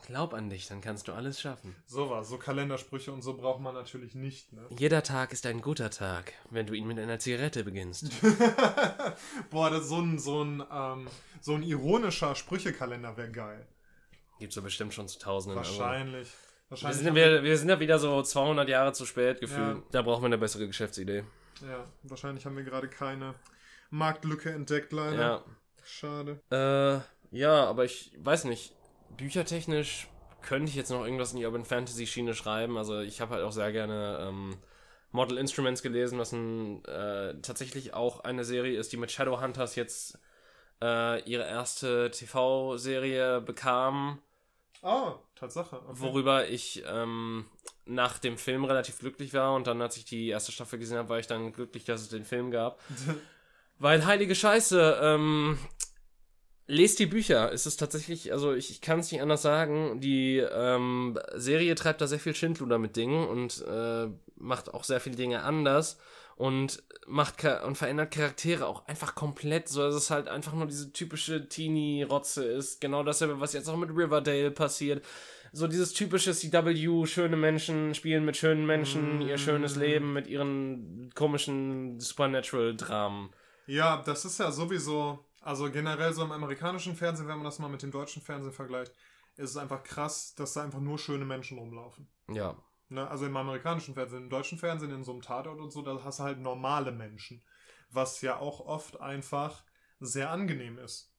Glaub an dich, dann kannst du alles schaffen. Sowas, so Kalendersprüche und so braucht man natürlich nicht, ne? Jeder Tag ist ein guter Tag, wenn du ihn mit einer Zigarette beginnst. <laughs> Boah, das so ein, so ein, ähm, so ein ironischer Sprüchekalender wäre geil. Gibt's ja bestimmt schon zu Tausenden. also- Wahrscheinlich. Wir Wahrscheinlich. sind, wir, wir sind ja wieder so 200 Jahre zu spät gefühlt. Ja. Da brauchen wir eine bessere Geschäftsidee. Ja, wahrscheinlich haben wir gerade keine Marktlücke entdeckt, leider. Ja. Schade. Äh, ja, aber ich weiß nicht. Büchertechnisch könnte ich jetzt noch irgendwas in die Urban Fantasy Schiene schreiben. Also ich habe halt auch sehr gerne ähm, Model Instruments gelesen, was ein, äh, tatsächlich auch eine Serie ist, die mit Shadowhunters jetzt äh, ihre erste TV-Serie bekam, Oh, Tatsache. Okay. worüber ich ähm, nach dem Film relativ glücklich war und dann, als ich die erste Staffel gesehen habe, war ich dann glücklich, dass es den Film gab. <laughs> Weil heilige Scheiße, ähm, lest die Bücher. Es ist tatsächlich, also ich, ich kann es nicht anders sagen, die ähm, Serie treibt da sehr viel Schindluder mit Dingen und äh, macht auch sehr viele Dinge anders und macht und verändert Charaktere auch einfach komplett, so dass es halt einfach nur diese typische Teenie-Rotze ist. Genau dasselbe, was jetzt auch mit Riverdale passiert. So dieses typische CW, schöne Menschen spielen mit schönen Menschen ihr schönes Leben mit ihren komischen Supernatural-Dramen. Ja, das ist ja sowieso. Also generell so im amerikanischen Fernsehen, wenn man das mal mit dem deutschen Fernsehen vergleicht, ist es einfach krass, dass da einfach nur schöne Menschen rumlaufen. Ja. Ne? Also im amerikanischen Fernsehen, im deutschen Fernsehen, in so einem Tatort und so, da hast du halt normale Menschen. Was ja auch oft einfach sehr angenehm ist.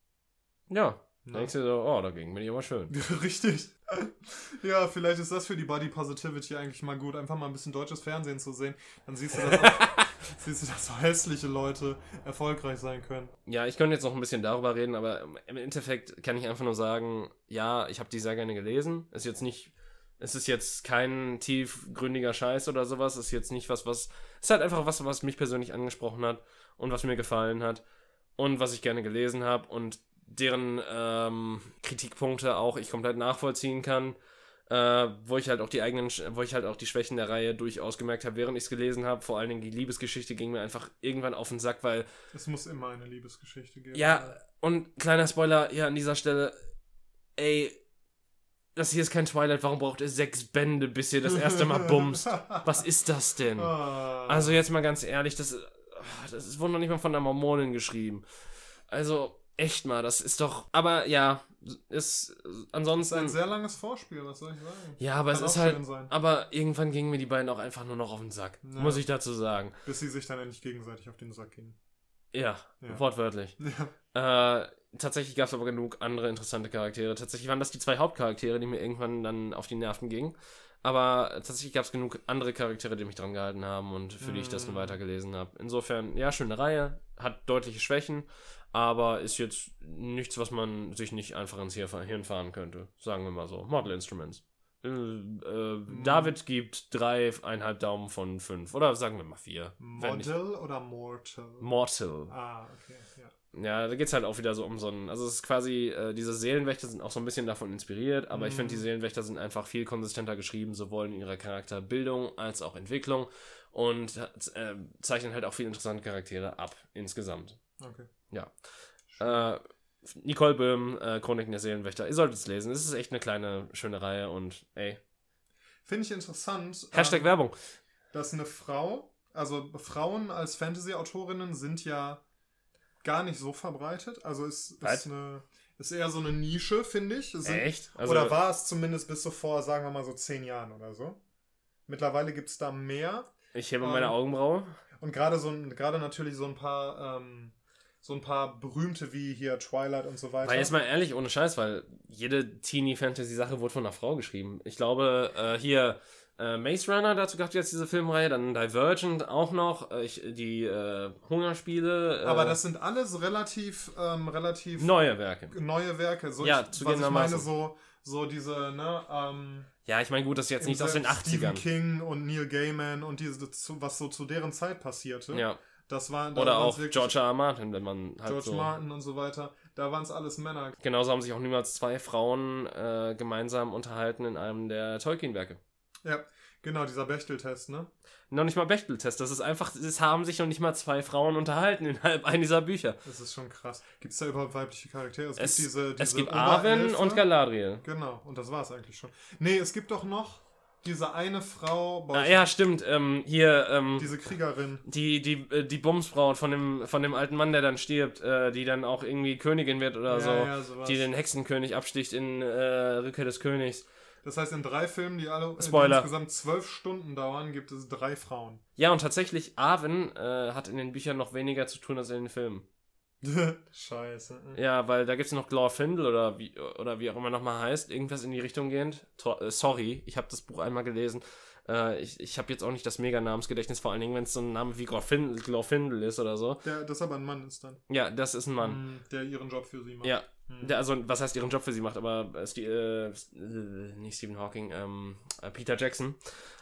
Ja. Ne? Denkst du so, oh, dagegen bin ich aber schön. <laughs> Richtig. ja, vielleicht ist das für die Body Positivity eigentlich mal gut, einfach mal ein bisschen deutsches Fernsehen zu sehen. Dann siehst du, dass, auch, <laughs> siehst du, dass so hässliche Leute erfolgreich sein können. Ja, ich könnte jetzt noch ein bisschen darüber reden, aber im Endeffekt kann ich einfach nur sagen, ja, ich habe die sehr gerne gelesen. Ist jetzt nicht, es ist jetzt kein tiefgründiger Scheiß oder sowas. Ist jetzt nicht was, was, es ist halt einfach was, was mich persönlich angesprochen hat und was mir gefallen hat und was ich gerne gelesen habe und deren ähm, Kritikpunkte auch ich komplett nachvollziehen kann. Äh, wo ich halt auch die eigenen, wo ich halt auch die Schwächen der Reihe durchaus gemerkt habe, während ich es gelesen habe. Vor allen Dingen die Liebesgeschichte ging mir einfach irgendwann auf den Sack, weil Es muss immer eine Liebesgeschichte geben. ja, und kleiner Spoiler hier an dieser Stelle. Ey, das hier ist kein Twilight. Warum braucht ihr sechs Bände, bis ihr das erste Mal bumst? <laughs> Was ist das denn? Ah. Also jetzt mal ganz ehrlich, das, ah, das wurde noch nicht mal von der Mormonin geschrieben. Also echt mal, das ist doch. Aber ja, ist Das ist ein ansonsten. sehr langes Vorspiel, was soll ich sagen? Ja, aber Kann es ist halt. sein. Aber irgendwann gingen mir die beiden auch einfach nur noch auf den Sack. Ja. Muss ich dazu sagen. Bis sie sich dann endlich gegenseitig auf den Sack gingen. Ja, Ja. wortwörtlich. <laughs> Ja. Äh, tatsächlich gab es aber genug andere interessante Charaktere. Tatsächlich waren das die zwei Hauptcharaktere, die mir irgendwann dann auf die Nerven gingen. Aber tatsächlich gab es genug andere Charaktere, die mich dran gehalten haben und für die ich das Mm. dann weitergelesen habe. Insofern, ja, schöne Reihe, hat deutliche Schwächen, aber ist jetzt nichts, was man sich nicht einfach ins Hirn fahren könnte. Sagen wir mal so. Model Instruments. Äh, äh, David gibt dreieinhalb Daumen von fünf. Oder sagen wir mal vier. Model oder Mortal? Mortal. ah, okay, ja. Ja, da geht's halt auch wieder so um so einen. Also, es ist quasi, äh, diese Seelenwächter sind auch so ein bisschen davon inspiriert, aber ich finde, die Mhm. Seelenwächter sind einfach viel konsistenter geschrieben, sowohl in ihrer Charakterbildung als auch Entwicklung und äh, zeichnen halt auch viele interessante Charaktere ab, insgesamt. Okay. Äh, Nicole Böhm, äh, Chroniken der Seelenwächter, ihr solltet es lesen. Es ist echt eine kleine, schöne Reihe und ey. Finde ich interessant. Hashtag ähm, Werbung. dass eine Frau, also Frauen als Fantasy-Autorinnen sind ja gar nicht so verbreitet. Also ist, Was? ist, eine, ist eher so eine Nische, finde ich. Sind, Echt? oder war es zumindest bis so vor, sagen wir mal so zehn Jahren oder so. Mittlerweile gibt es da mehr. ich hebe ähm, meine Augenbraue. Und gerade so gerade natürlich so ein paar, ähm, so ein paar berühmte wie hier Twilight und so weiter. Weil jetzt mal ehrlich, ohne Scheiß, weil jede Teenie-Fantasy-Sache wurde von einer Frau geschrieben. Ich glaube, äh, hier äh, Maze Runner, dazu gab es jetzt diese Filmreihe, dann Divergent auch noch, äh, ich, die äh, Hungerspiele. Äh, Aber das sind alles relativ, ähm, relativ neue Werke. neue Werke. So Ja, ich, was ich zugegebenermaßen. meine, so, so diese, ne, ähm, Ja, ich meine, gut, das ist jetzt nicht aus den Stephen 80ern. King und Neil Gaiman und diese, was so zu deren Zeit passierte. Ja. Das war, da Oder auch wirklich George R. R. Martin, wenn man halt George so. Martin und so weiter. Da waren es alles Männer. Genauso haben sich auch niemals zwei Frauen äh, gemeinsam unterhalten in einem der Tolkien-Werke. Ja, genau, dieser Bechtel-Test, ne? Noch nicht mal Bechteltest, das ist einfach, es haben sich noch nicht mal zwei Frauen unterhalten innerhalb <laughs> einer dieser Bücher. Das ist schon krass. Gibt es da überhaupt weibliche Charaktere? Es, gibt diese, diese es gibt Arwen und Galadriel. Genau, und das war es eigentlich schon. Nee, es gibt doch noch diese eine Frau, Ah, ja, stimmt. Ähm, hier, ähm, diese Kriegerin. die, die, äh, die Bumsbraut von dem, von dem alten Mann, der dann stirbt, äh, die dann auch irgendwie Königin wird oder Ja, so, ja, die den Hexenkönig absticht in äh, Rückkehr des Königs. Das heißt, in drei Filmen, die alle äh, Spoiler. Die insgesamt zwölf Stunden dauern, gibt es drei Frauen. Ja, und tatsächlich, Arwen äh, hat in den Büchern noch weniger zu tun als in den Filmen. <laughs> Scheiße. Ja, weil da gibt es noch Glorfindel oder wie, oder wie auch immer nochmal heißt, irgendwas in die Richtung gehend. To äh, sorry, ich habe das Buch einmal gelesen. Äh, ich ich habe jetzt auch nicht das Mega-Namensgedächtnis, vor allen Dingen, wenn es so ein Name wie Glorfindel, Glorfindel ist oder so. Der, das aber ein Mann ist dann. Ja, das ist ein Mann. Mm, Der ihren Job für sie macht. Ja, Hm. also was heißt ihren Job für sie macht, aber äh, äh, nicht Stephen Hawking, ähm, äh, Peter Jackson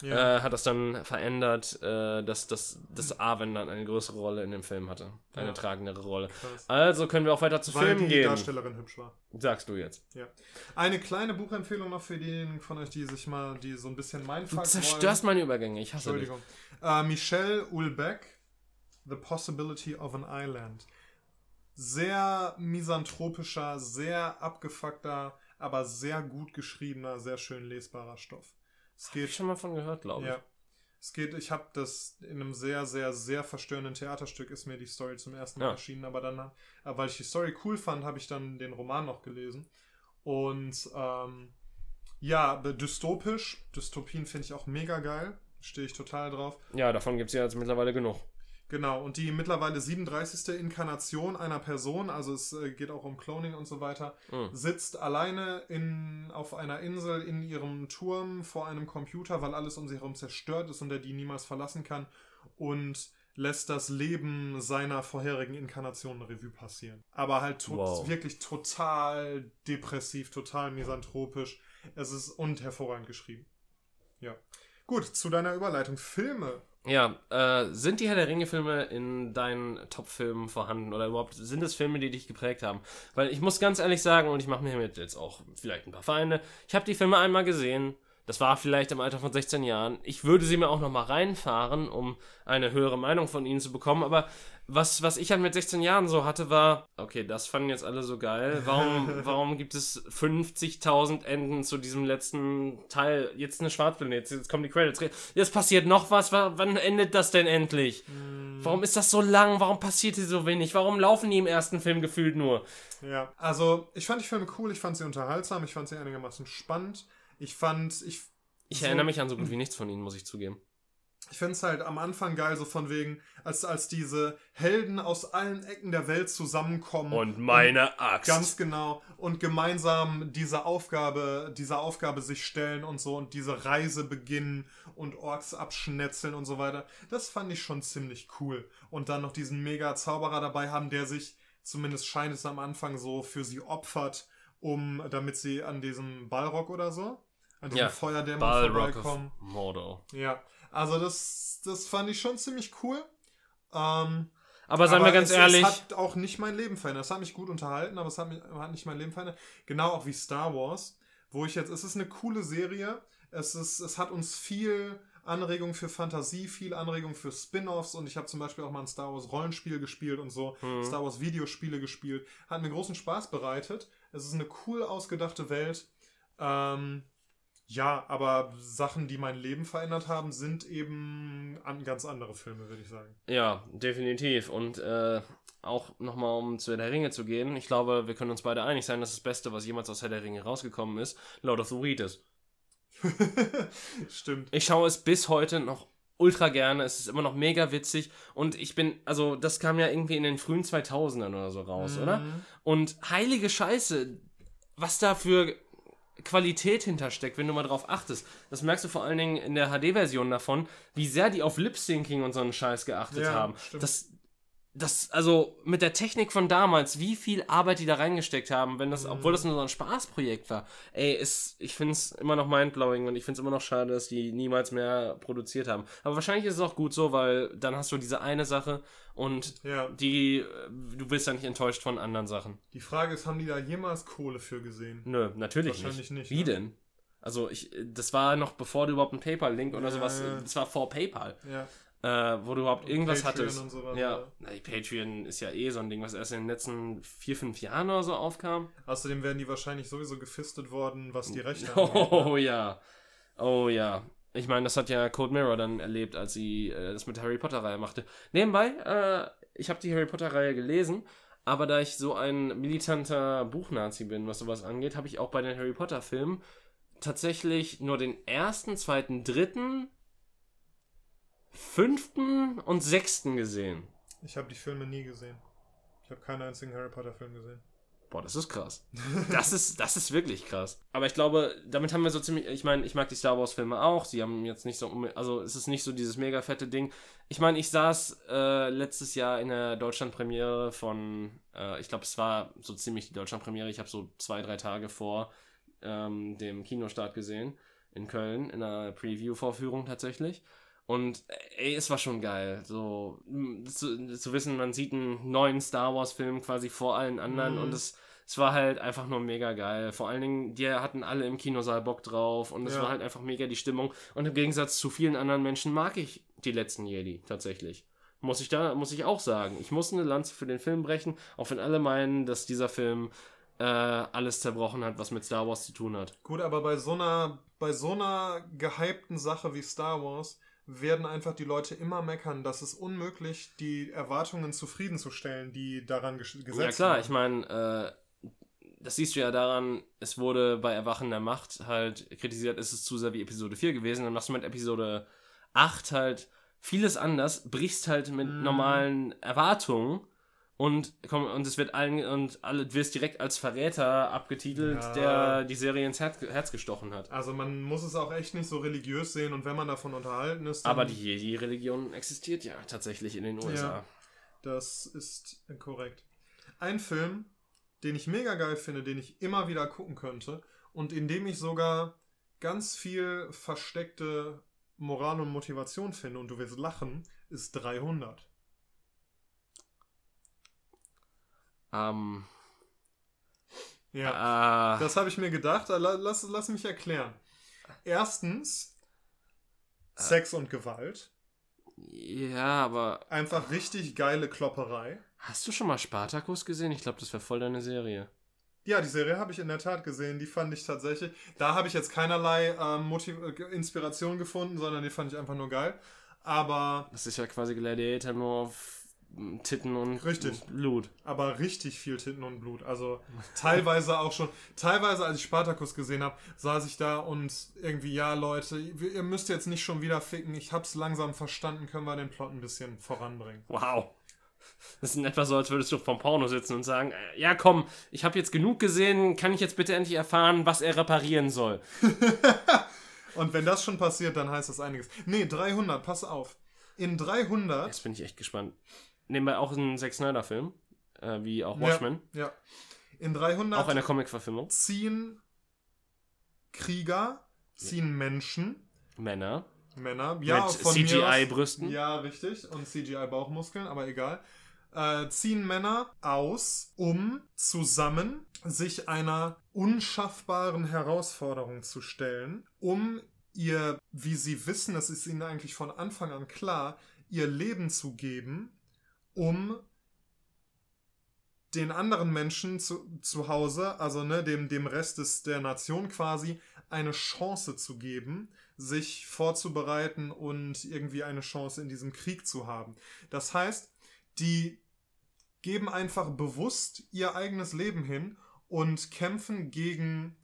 Ja. äh, hat das dann verändert, äh, dass, dass, dass Arwen dann eine größere Rolle in dem Film hatte. Eine Ja. tragendere Rolle. Krass. Also können wir auch weiter zu Weil Filmen die gehen. Darstellerin hübsch war. Sagst du jetzt. Ja. Eine kleine Buchempfehlung noch für diejenigen von euch, die sich mal, die so ein bisschen Du Mindfuck zerstörst meine Übergänge, ich hasse dich. Entschuldigung. Äh, Michelle Ulbeck, The Possibility of an Island. Sehr misanthropischer, sehr abgefuckter, aber sehr gut geschriebener, sehr schön lesbarer Stoff. Es Hab ich geht schon mal von gehört, glaube ich. Ja. Es geht, ich habe das in einem sehr, sehr, sehr verstörenden Theaterstück ist mir die Story zum ersten Mal Ja. erschienen, aber dann, äh, weil ich die Story cool fand, habe ich dann den Roman noch gelesen. Und ähm, ja, dystopisch. Dystopien finde ich auch mega geil. Stehe ich total drauf. Ja, davon gibt es ja jetzt mittlerweile genug. Genau, und die mittlerweile 37. Inkarnation einer Person, also es äh, geht auch um Cloning und so weiter, Mhm. sitzt alleine in, auf einer Insel in ihrem Turm vor einem Computer, weil alles um sie herum zerstört ist und er die niemals verlassen kann und lässt das Leben seiner vorherigen Inkarnation Revue passieren. Aber halt to Wow. wirklich total depressiv, total misanthropisch. Es ist und hervorragend geschrieben. Ja. Gut, zu deiner Überleitung. Filme. Ja, äh, sind die Herr der Ringe-Filme in deinen Top-Filmen vorhanden oder überhaupt sind es Filme, die dich geprägt haben? Weil ich muss ganz ehrlich sagen, und ich mache mir hiermit jetzt auch vielleicht ein paar Feinde, ich habe die Filme einmal gesehen, das war vielleicht im Alter von 16 Jahren. Ich würde sie mir auch nochmal reinfahren, um eine höhere Meinung von ihnen zu bekommen, aber was, was ich halt mit 16 Jahren so hatte, war, okay, das fanden jetzt alle so geil. Warum, <laughs> warum gibt es 50.000 Enden zu diesem letzten Teil? Jetzt eine Schwarzplanet, jetzt kommen die Credits. Jetzt passiert noch was. Wa- Wann endet das denn endlich? Warum ist das so lang? Warum passiert hier so wenig? Warum laufen die im ersten Film gefühlt nur? Ja, also ich fand die Filme cool, ich fand sie unterhaltsam, ich fand sie einigermaßen spannend. Ich fand, ich, Ich So- erinnere mich an so gut wie nichts von ihnen, muss ich zugeben. ich finde es halt am Anfang geil, so von wegen, als, als diese Helden aus allen Ecken der Welt zusammenkommen. Axt. Ganz genau. Und gemeinsam diese Aufgabe, dieser Aufgabe sich stellen und so und diese Reise beginnen und Orks abschnetzeln und so weiter. Das fand ich schon ziemlich cool. Und dann noch diesen mega Zauberer dabei haben, der sich, zumindest scheint es am Anfang so, für sie opfert, um, damit sie an diesem Ballrock oder so, an diesem Ja, Feuerdämon vorbeikommen. Mordor. Ja, also das, das fand ich schon ziemlich cool. Ähm, Aber seien wir ganz es, ehrlich, Es hat auch nicht mein Leben verändert. Es hat mich gut unterhalten, aber es hat, mich, hat nicht mein Leben verändert. Genau auch wie Star Wars, wo ich jetzt, es ist eine coole Serie. Es, ist, es hat uns viel Anregung für Fantasie, viel Anregung für Spin-offs und ich habe zum Beispiel auch mal ein Star Wars Rollenspiel gespielt und so, Mhm. Star Wars Videospiele gespielt. Hat mir großen Spaß bereitet. Es ist eine cool ausgedachte Welt. Ähm, ja, aber Sachen, die mein Leben verändert haben, sind eben an ganz andere Filme, würde ich sagen. Ja, definitiv. Und äh, auch nochmal, um zu Herr der Ringe zu gehen, ich glaube, wir können uns beide einig sein, dass das Beste, was jemals aus Herr der Ringe rausgekommen ist, Lord of the Weed ist. <laughs> Stimmt. Ich schaue es bis heute noch ultra gerne. Es ist immer noch mega witzig. Und ich bin, also, das kam ja irgendwie in den frühen 2000ern oder so raus, oder? Mhm. Und heilige Scheiße, was da für Qualität hintersteckt, wenn du mal drauf achtest. Das merkst du vor allen Dingen in der HD-Version davon, wie sehr die auf Lip-Syncing und so einen Scheiß geachtet Ja, haben. stimmt. Das, das, also mit der Technik von damals, wie viel Arbeit die da reingesteckt haben, wenn das, Mhm. obwohl das nur so ein Spaßprojekt war. Ey, ist, ich find's immer noch mindblowing und ich find's immer noch schade, dass die niemals mehr produziert haben. Aber wahrscheinlich ist es auch gut so, weil dann hast du diese eine Sache und Ja. die, äh, du bist ja nicht enttäuscht von anderen Sachen. Die Frage ist, haben die da jemals Kohle für gesehen? Nö, natürlich Wahrscheinlich nicht. nicht, Wie ne? denn? Also ich, das war noch bevor du überhaupt einen PayPal-Link oder Ja, sowas, ja. das war vor PayPal, Ja. Äh, wo du überhaupt Und irgendwas Patreon hattest. und sowas, ja. Na, die Patreon ist ja eh so ein Ding, was erst in den letzten vier, fünf Jahren oder so aufkam. Außerdem werden die wahrscheinlich sowieso gefistet worden, was die Rechte <laughs> angeht. ne? Oh ja, oh ja. Ich meine, das hat ja Cold Mirror dann erlebt, als sie äh, das mit der Harry Potter-Reihe machte. Nebenbei, äh, ich habe die Harry Potter-Reihe gelesen, aber da ich so ein militanter Buchnazi bin, was sowas angeht, habe ich auch bei den Harry Potter-Filmen tatsächlich nur den ersten, zweiten, dritten, fünften und sechsten gesehen. Ich habe die Filme nie gesehen. Ich habe keinen einzigen Harry Potter Film gesehen. Boah, das ist krass. <laughs> Das ist, das ist wirklich krass. Aber ich glaube, damit haben wir so ziemlich. Ich meine, ich mag die Star Wars-Filme auch. Sie haben jetzt nicht so. Also, es ist nicht so dieses mega fette Ding. Ich meine, ich saß äh, letztes Jahr in der Deutschland-Premiere von. Äh, ich glaube, es war so ziemlich die Deutschland-Premiere. Ich habe so zwei, drei Tage vor ähm, dem Kinostart gesehen. In Köln. In einer Preview-Vorführung tatsächlich. Und ey, es war schon geil, so zu, zu wissen, man sieht einen neuen Star Wars-Film quasi vor allen anderen Mhm. und es, es war halt einfach nur mega geil. Vor allen Dingen, die hatten alle im Kinosaal Bock drauf und es Ja. war halt einfach mega die Stimmung. Und im Gegensatz zu vielen anderen Menschen mag ich die letzten Jedi tatsächlich. Muss ich da, muss ich auch sagen. Ich muss eine Lanze für den Film brechen, auch wenn alle meinen, dass dieser Film äh, alles zerbrochen hat, was mit Star Wars zu tun hat. Gut, aber bei so einer, bei so einer gehypten Sache wie Star Wars werden einfach die Leute immer meckern, dass es unmöglich, die Erwartungen zufriedenzustellen, die daran ges gesetzt Ja klar, ich meine, äh, das siehst du ja daran, es wurde bei Erwachen der Macht halt kritisiert, ist es zu sehr wie Episode 4 gewesen. Dann machst du mit Episode 8 halt vieles anders, brichst halt mit Mhm. normalen Erwartungen und komm, und es wird allen und alle wirst direkt als Verräter abgetitelt, Ja. der die Serie ins Herz, Herz gestochen hat. Also man muss es auch echt nicht so religiös sehen und wenn man davon unterhalten ist, Aber die Jedi-Religion existiert ja tatsächlich in den USA. Ja. Das ist korrekt. Ein Film, den ich mega geil finde, den ich immer wieder gucken könnte und in dem ich sogar ganz viel versteckte Moral und Motivation finde und du wirst lachen, ist 300. Ähm, Ja. äh, Das habe ich mir gedacht. La- Lass, lass mich erklären. Erstens, Sex und Gewalt. ja, aber Einfach richtig geile Klopperei. hast du schon mal Spartacus gesehen? Ich glaube, das wäre voll deine Serie. Ja, die Serie habe ich in der Tat gesehen. Die fand ich tatsächlich. Da habe ich jetzt keinerlei ähm, äh, Inspiration gefunden, sondern die fand ich einfach nur geil. Aber, Das ist ja quasi Gladiator nur auf Titten und Richtig. Blut. aber richtig viel Titten und Blut. Also teilweise auch schon. Teilweise, als ich Spartacus gesehen habe, saß ich da und irgendwie, ja, Leute, ihr müsst jetzt nicht schon wieder ficken. Ich hab's langsam verstanden. Können wir den Plot ein bisschen voranbringen? Wow. Das ist in etwa so, als würdest du vom Porno sitzen und sagen, äh, ja komm, ich habe jetzt genug gesehen, kann ich jetzt bitte endlich erfahren, was er reparieren soll? <laughs> Und wenn das schon passiert, dann heißt das einiges. Nee, 300, pass auf. In 300. Jetzt bin ich echt gespannt. Wir auch einen Zack Snyder-Film, äh, wie auch Ja, Watchmen. Ja. In 300 Auch eine Comic-Verfilmung. ziehen Krieger, ziehen Menschen, Männer. Männer, ja, mit CGI-Brüsten. Ja, richtig. Und CGI-Bauchmuskeln, aber egal. Äh, ziehen Männer aus, um zusammen sich einer unschaffbaren Herausforderung zu stellen, um ihr, wie sie wissen, das ist ihnen eigentlich von Anfang an klar, ihr Leben zu geben, um den anderen Menschen zu, zu Hause, also ne, dem, dem Rest des, der Nation quasi, eine Chance zu geben, sich vorzubereiten und irgendwie eine Chance in diesem Krieg zu haben. Das heißt, die geben einfach bewusst ihr eigenes Leben hin und kämpfen gegen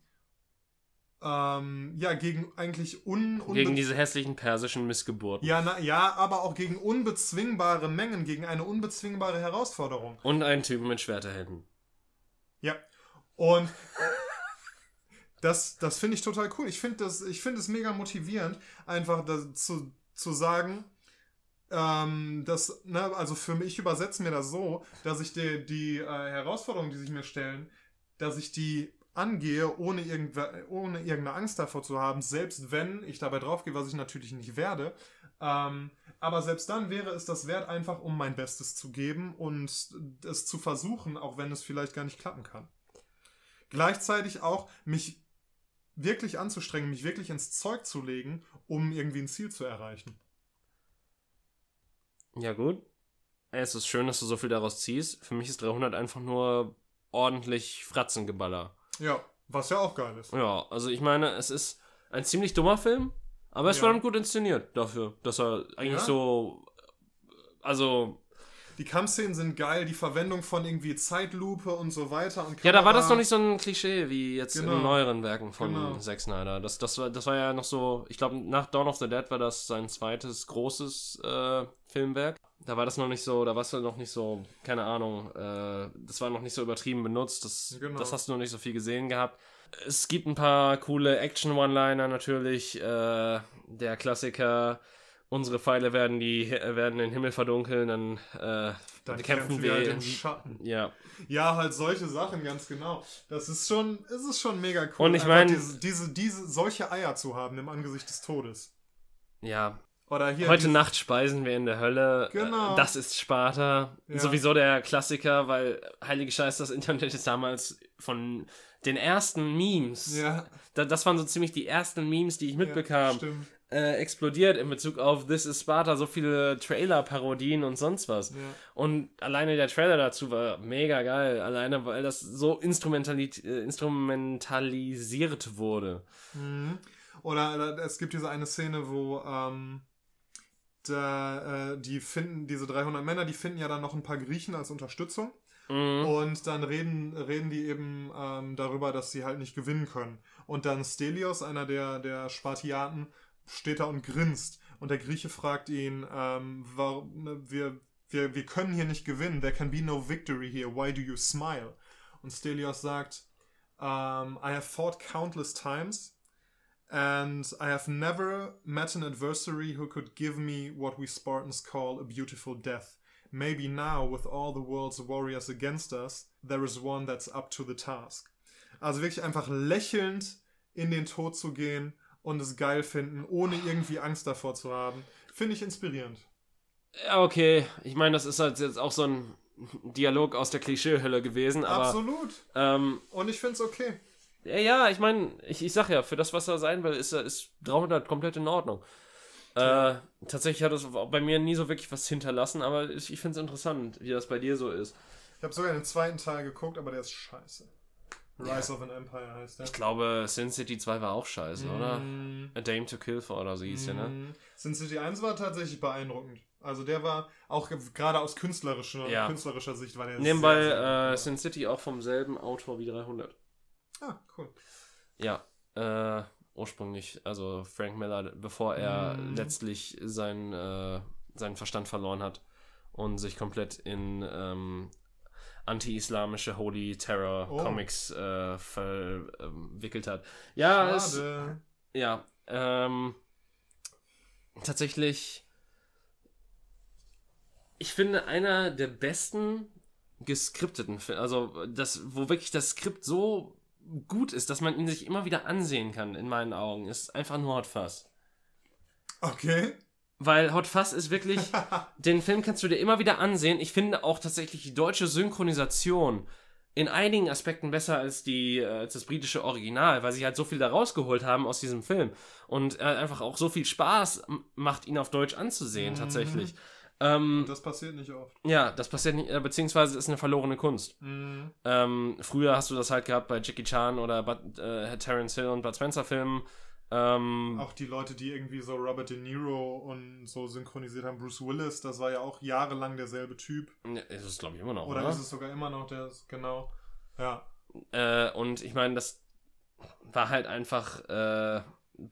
ähm, ja gegen eigentlich un, Gegen diese hässlichen persischen Missgeburten. ja, na, ja, aber auch gegen unbezwingbare Mengen, gegen eine unbezwingbare Herausforderung. Und einen Typen mit Schwerterhänden. Ja. Und das, das finde ich total cool. Ich finde das, ich finde es mega motivierend, einfach das zu, zu sagen, ähm, dass, ne, also für mich, ich übersetze mir das so, dass ich die, die äh, Herausforderungen, die sich mir stellen, dass ich die angehe, ohne, ohne irgendeine Angst davor zu haben, selbst wenn ich dabei draufgehe, was ich natürlich nicht werde. Ähm, aber selbst dann wäre es das wert, einfach um mein Bestes zu geben und es zu versuchen, auch wenn es vielleicht gar nicht klappen kann. Gleichzeitig auch mich wirklich anzustrengen, mich wirklich ins Zeug zu legen, um irgendwie ein Ziel zu erreichen. Ja, gut. Es ist schön, dass du so viel daraus ziehst. Für mich ist 300 einfach nur ordentlich Fratzengeballer. Ja, was ja auch geil ist. Ja, also ich meine, es ist ein ziemlich dummer Film, aber es Ja. war dann gut inszeniert dafür, dass er eigentlich Ja. so. Also, Die Kampfszenen sind geil, die Verwendung von irgendwie Zeitlupe und so weiter. Und ja, da war das noch nicht so ein Klischee wie jetzt Genau. in neueren Werken von Genau. Zack Snyder. Das, das, war, das war ja noch so, ich glaube, nach Dawn of the Dead war das sein zweites großes äh, Filmwerk. Da war das noch nicht so, da war es noch nicht so, keine Ahnung, äh, das war noch nicht so übertrieben benutzt. Das, Genau. das hast du noch nicht so viel gesehen gehabt. Es gibt ein paar coole Action-One-Liner natürlich. Äh, der Klassiker, unsere Pfeile werden, die, werden den Himmel verdunkeln, dann, äh, Dann kämpfen kämpfen wir. halt im Schatten. ja, Ja, halt solche Sachen, ganz genau. Das ist schon, es ist schon mega cool. Und ich einfach mein- diese, diese, diese, solche Eier zu haben im Angesicht des Todes. ja, Oder hier. Heute Nacht speisen wir in der Hölle. Genau. Äh, Das ist Sparta. Ja. Sowieso der Klassiker, weil heilige Scheiß, das Internet ist damals von den ersten Memes. Ja, Da, das waren so ziemlich die ersten Memes, die ich ja, mitbekam. stimmt. Äh, explodiert in Bezug auf This is Sparta, so viele Trailer-Parodien und sonst was. Ja. Und alleine der Trailer dazu war mega geil. Alleine, weil das so instrumentali äh, instrumentalisiert wurde. Mhm. Oder, oder es gibt diese eine Szene, wo ähm, da, äh, die finden, diese 300 Männer, die finden ja dann noch ein paar Griechen als Unterstützung. Mhm. Und dann reden, reden die eben ähm, darüber, dass sie halt nicht gewinnen können. Und dann Stelios, einer der, der Spartiaten, steht da und grinst. Und der Grieche fragt ihn, ähm, warum, ne, wir, wir, wir können hier nicht gewinnen. There can be no victory here. Why do you smile? Und Stelios sagt, um, I have fought countless times. And I have never met an adversary who could give me what we Spartans call a beautiful death. Maybe now, with all the world's warriors against us, there is one that's up to the task. Also wirklich einfach lächelnd in den Tod zu gehen und es geil finden, ohne irgendwie Angst davor zu haben. Finde ich inspirierend. Ja, okay. Ich meine, das ist halt jetzt auch so ein Dialog aus der Klischeehölle gewesen, aber. Absolut. Ähm, Und ich finde es okay. ja, ja, ich meine, ich, ich sag ja, für das, was er sein will, ist, ist 300 komplett in Ordnung. Äh, tatsächlich hat es auch bei mir nie so wirklich was hinterlassen, aber ich, ich finde es interessant, wie das bei dir so ist. Ich habe sogar den zweiten Teil geguckt, aber der ist scheiße. Rise of an Empire heißt der. Ich glaube, Sin City 2 war auch scheiße, oder? Mm, A Dame to Kill for oder so hieß der, ne? mm. Sin City 1 war tatsächlich beeindruckend. Also der war auch ge- gerade aus künstlerischer, Ja. künstlerischer Sicht war der Nebenbei sehr, sehr äh. Sin City auch vom selben Autor wie 300. Ah, cool. Ja, äh, ursprünglich, also Frank Miller, bevor er Mm. letztlich sein, äh, seinen Verstand verloren hat und sich komplett in ähm, anti-islamische Holy Terror Oh. Comics äh, verwickelt hat. Ja, es, ja, ähm, tatsächlich, ich finde, einer der besten geskripteten Filme, also das, wo wirklich das Skript so gut ist, dass man ihn sich immer wieder ansehen kann, in meinen Augen, ist einfach nur Hot Fuzz. Okay. Weil Hot Fuzz ist wirklich, <laughs> den Film kannst du dir immer wieder ansehen. Ich finde auch tatsächlich die deutsche Synchronisation in einigen Aspekten besser als die äh, als das britische Original, weil sie halt so viel da rausgeholt haben aus diesem Film und äh, einfach auch so viel Spaß macht, ihn auf Deutsch anzusehen Mhm. tatsächlich. Ähm, Das passiert nicht oft. ja, das passiert nicht, äh, beziehungsweise ist eine verlorene Kunst. Mhm. Ähm, früher hast du das halt gehabt bei Jackie Chan oder Bud, äh, Terence Hill und Bud Spencer Filmen. Ähm, Auch die Leute, die irgendwie so Robert De Niro und so synchronisiert haben, Bruce Willis, das war ja auch jahrelang derselbe Typ. ja, ist es glaube ich immer noch, Oder oder? ist es sogar immer noch der, genau. Ja. Äh, und ich meine, das war halt einfach, äh,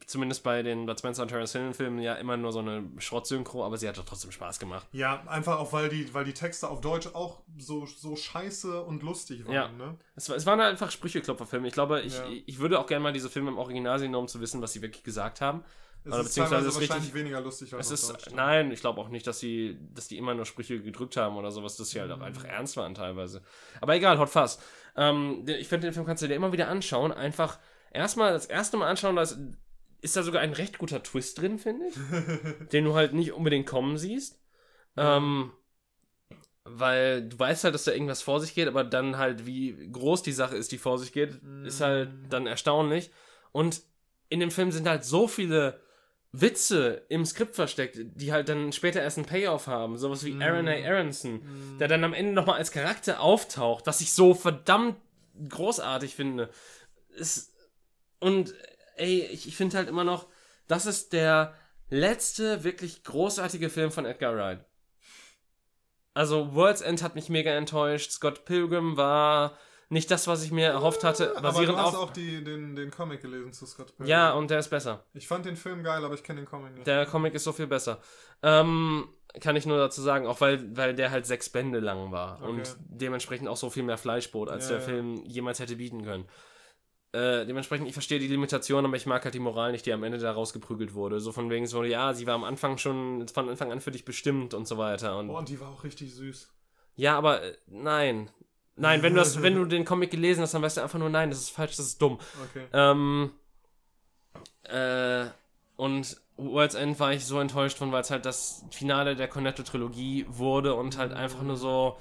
zumindest bei den Bud Spencer und Terence Hill Filmen ja immer nur so eine Schrottsynchro, aber sie hat doch trotzdem Spaß gemacht. Ja, einfach auch, weil die, weil die Texte auf Deutsch auch so, so scheiße und lustig waren, Ja. ne? Es, war- es waren einfach Sprücheklopferfilme. Ich glaube, ich, Ja. ich würde auch gerne mal diese Filme im Original sehen, um zu wissen, was sie wirklich gesagt haben. Es Oder ist beziehungsweise ist wahrscheinlich richtig- weniger lustig als Es ist, ne? nein, ich glaube auch nicht, dass sie, dass die immer nur Sprüche gedrückt haben oder sowas, dass sie halt auch Mhm. einfach ernst waren teilweise. Aber egal, Hot Fuzz. Ähm, ich finde, den Film kannst du dir immer wieder anschauen. Einfach erstmal, das erste Mal anschauen, da ist, da sogar ein recht guter Twist drin, finde ich. den du halt nicht unbedingt kommen siehst. Ähm, weil du weißt halt, dass da irgendwas vor sich geht, aber dann halt, wie groß die Sache ist, die vor sich geht, ist halt dann erstaunlich. Und in dem Film sind halt so viele Witze im Skript versteckt, die halt dann später erst einen Payoff haben. Sowas wie Aaron A. Aronson, der dann am Ende nochmal als Charakter auftaucht, was ich so verdammt großartig finde. Ist, und ey, ich, ich finde halt immer noch, das ist der letzte wirklich großartige Film von Edgar Wright. Also World's End hat mich mega enttäuscht. Scott Pilgrim war nicht das, was ich mir erhofft hatte, aber basierend du hast auch die, den, den Comic gelesen zu Scott Pilgrim. ja, und der ist besser. Ich fand den Film geil, aber ich kenne den Comic nicht. Der Comic ist so viel besser. Ähm, kann ich nur dazu sagen, auch weil, weil der halt sechs Bände lang war Okay. und dementsprechend auch so viel mehr Fleischbrot, als Ja, der ja. Film jemals hätte bieten können. Äh, dementsprechend, ich verstehe die Limitation, aber ich mag halt die Moral nicht, die am Ende da rausgeprügelt wurde. So von wegen so, ja, sie war am Anfang schon von Anfang an für dich bestimmt und so weiter. Und Boah, und die war auch richtig süß. ja, aber äh, nein. Nein, wenn du, das, wenn du den Comic gelesen hast, dann weißt du einfach nur, nein, das ist falsch, das ist dumm. Okay. Ähm, äh, und World's End war ich so enttäuscht von, weil es halt das Finale der Cornetto-Trilogie wurde und halt einfach nur so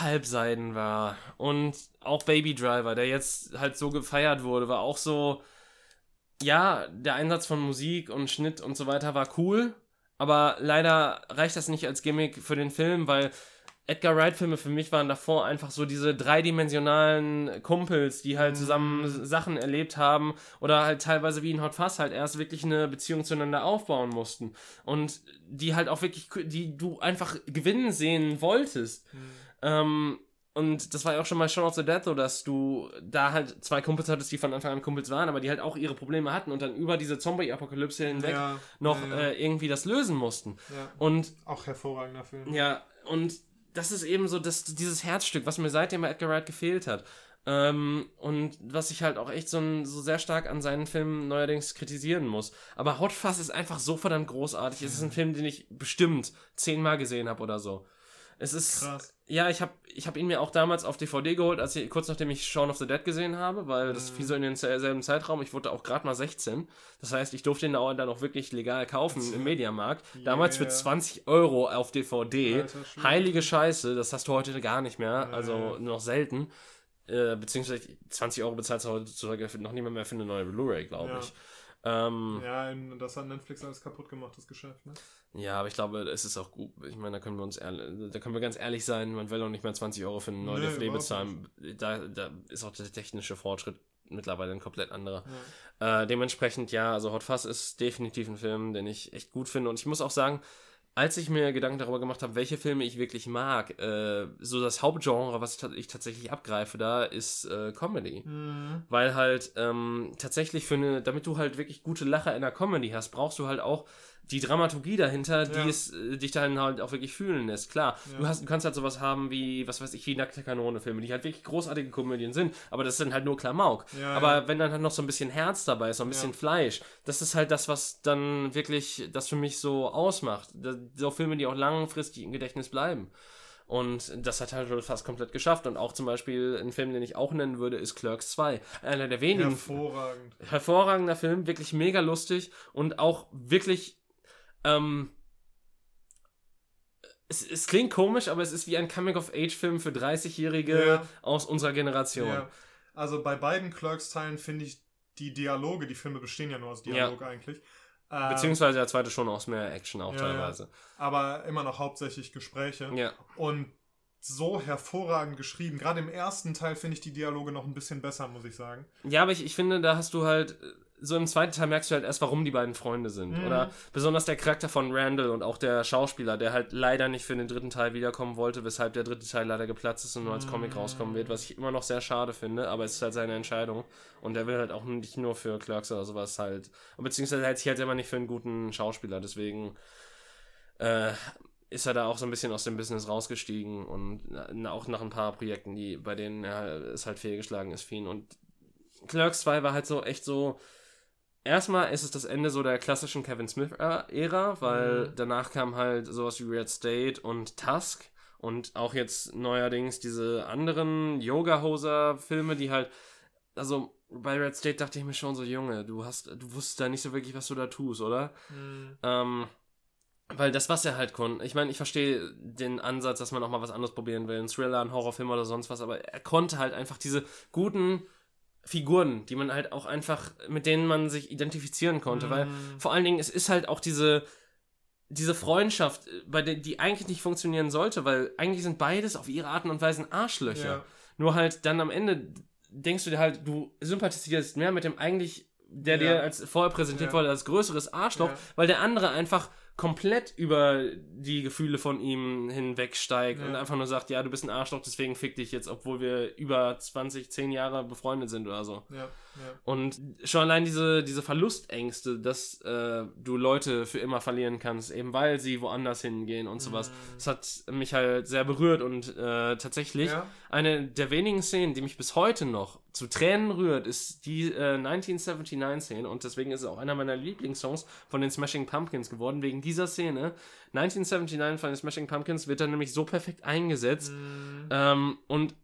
halbseiden war. Und auch Baby Driver, der jetzt halt so gefeiert wurde, war auch so, ja, der Einsatz von Musik und Schnitt und so weiter war cool, aber leider reicht das nicht als Gimmick für den Film, weil Edgar Wright-Filme für mich waren davor einfach so diese dreidimensionalen Kumpels, die halt zusammen Mhm. Sachen erlebt haben oder halt teilweise wie in Hot Fuzz halt erst wirklich eine Beziehung zueinander aufbauen mussten und die halt auch wirklich, die du einfach gewinnen sehen wolltest. Mhm. Ähm, und das war ja auch schon mal Shaun of the Dead so, dass du da halt zwei Kumpels hattest, die von Anfang an Kumpels waren, aber die halt auch ihre Probleme hatten und dann über diese Zombie-Apokalypse hinweg Ja, noch ja, ja. Äh, irgendwie das lösen mussten. ja. Und Auch hervorragender Film. ja, und das ist eben so das, dieses Herzstück, was mir seitdem bei Edgar Wright gefehlt hat. Ähm, und was ich halt auch echt so, ein, so sehr stark an seinen Filmen neuerdings kritisieren muss. Aber Hot Fuzz ist einfach so verdammt großartig. Es ist ein Film, den ich bestimmt zehnmal gesehen habe oder so. Es ist. Krass. Ja, ich habe ich hab ihn mir auch damals auf DVD geholt, als ich, kurz nachdem ich Shaun of the Dead gesehen habe, weil das Mhm. fiel so in denselben Zeitraum. Ich wurde auch gerade mal 16. Das heißt, ich durfte ihn auch dann auch wirklich legal kaufen im Mediamarkt. Damals für Yeah. 20 Euro auf DVD. Alter. Heilige Scheiße, das hast du heute gar nicht mehr. Nee. Also noch selten. Äh, beziehungsweise 20 Euro bezahlst du heutzutage für- noch niemand mehr für eine neue Blu-ray, glaube Ja. ich. Ähm, Ja, das hat Netflix alles kaputt gemacht, das Geschäft, ne? ja, aber ich glaube, es ist auch gut. Ich meine, da können wir uns ehrlich, da können wir ganz ehrlich sein, man will auch nicht mehr 20 Euro für eine neue Nee, überhaupt bezahlen. Da, da ist auch der technische Fortschritt mittlerweile ein komplett anderer. Ja. Äh, dementsprechend, ja, also Hot Fuzz ist definitiv ein Film, den ich echt gut finde. Und ich muss auch sagen, als ich mir Gedanken darüber gemacht habe, welche Filme ich wirklich mag, äh, so das Hauptgenre, was ich, ta- ich tatsächlich abgreife, da ist äh, Comedy. Mhm. Weil halt ähm, tatsächlich für eine, damit du halt wirklich gute Lacher in der Comedy hast, brauchst du halt auch die Dramaturgie dahinter, die Ja. es äh, dich dann halt auch wirklich fühlen lässt. Klar, Ja. du hast, du kannst halt sowas haben wie, was weiß ich, wie nackte Kanone-Filme, die halt wirklich großartige Komödien sind, aber das sind halt nur Klamauk. Ja, aber wenn dann halt noch so ein bisschen Herz dabei ist, so ein bisschen. Fleisch, das ist halt das, was dann wirklich das für mich so ausmacht. So Filme, die auch langfristig im Gedächtnis bleiben. Und das hat halt fast komplett geschafft. Und auch zum Beispiel ein Film, den ich auch nennen würde, ist Clerks 2. Einer der wenigen Hervorragend. hervorragender Film, wirklich mega lustig und auch wirklich, ähm, es, es klingt komisch, aber es ist wie ein Coming-of-Age-Film für 30-Jährige Ja. aus unserer Generation. Ja. Also bei beiden Clerks-Teilen finde ich die Dialoge, die Filme bestehen ja nur aus Dialog eigentlich. Ähm, Beziehungsweise der zweite schon aus mehr Action auch Ja, teilweise. aber immer noch hauptsächlich Gespräche. Ja. Und so hervorragend geschrieben. Gerade im ersten Teil finde ich die Dialoge noch ein bisschen besser, muss ich sagen. Ja, aber ich, ich finde, da hast du halt, äh, so im zweiten Teil merkst du halt erst, warum die beiden Freunde sind. Mhm. Oder besonders der Charakter von Randall und auch der Schauspieler, der halt leider nicht für den dritten Teil wiederkommen wollte, weshalb der dritte Teil leider geplatzt ist und nur als Comic rauskommen wird, was ich immer noch sehr schade finde, aber es ist halt seine Entscheidung. Und er will halt auch nicht nur für Clerks oder sowas halt, beziehungsweise er hält sich halt immer nicht für einen guten Schauspieler, deswegen äh, ist er da auch so ein bisschen aus dem Business rausgestiegen und na- auch nach ein paar Projekten, die, bei denen er es halt fehlgeschlagen ist für ihn. Und Clerks 2 war halt so echt so. Erstmal ist es das Ende so der klassischen Kevin Smith-Ära, weil Mhm. danach kam halt sowas wie Red State und Tusk und auch jetzt neuerdings diese anderen Yoga-Hoser-Filme, die halt, also bei Red State dachte ich mir schon so, Junge, du hast, du wusstest da nicht so wirklich, was du da tust, oder? Ähm, weil das, was er halt konnte, ich meine, ich verstehe den Ansatz, dass man auch mal was anderes probieren will, ein Thriller, ein Horrorfilm oder sonst was, aber er konnte halt einfach diese guten Figuren, die man halt auch einfach, mit denen man sich identifizieren konnte, weil Mhm. vor allen Dingen, es ist halt auch diese, diese Freundschaft, äh, bei der, die eigentlich nicht funktionieren sollte, weil eigentlich sind beides auf ihre Arten und Weisen Arschlöcher. Ja. Nur halt dann am Ende denkst du dir halt, du sympathisierst mehr mit dem eigentlich, der Ja. dir als vorher präsentiert Ja. wurde, als größeres Arschloch, weil der andere einfach komplett über die Gefühle von ihm hinwegsteigt Ja. und einfach nur sagt, ja, du bist ein Arschloch, deswegen fick dich jetzt, obwohl wir über 20, 10 Jahre befreundet sind oder so. Ja, ja. Und schon allein diese, diese Verlustängste, dass äh, du Leute für immer verlieren kannst, eben weil sie woanders hingehen und sowas, das hat mich halt sehr berührt und äh, tatsächlich Ja. eine der wenigen Szenen, die mich bis heute noch zu Tränen rührt, ist die äh, 1979-Szene und deswegen ist es auch einer meiner Lieblingssongs von den Smashing Pumpkins geworden, wegen dieser Szene. 1979 von den Smashing Pumpkins wird dann nämlich so perfekt eingesetzt Mhm. ähm, und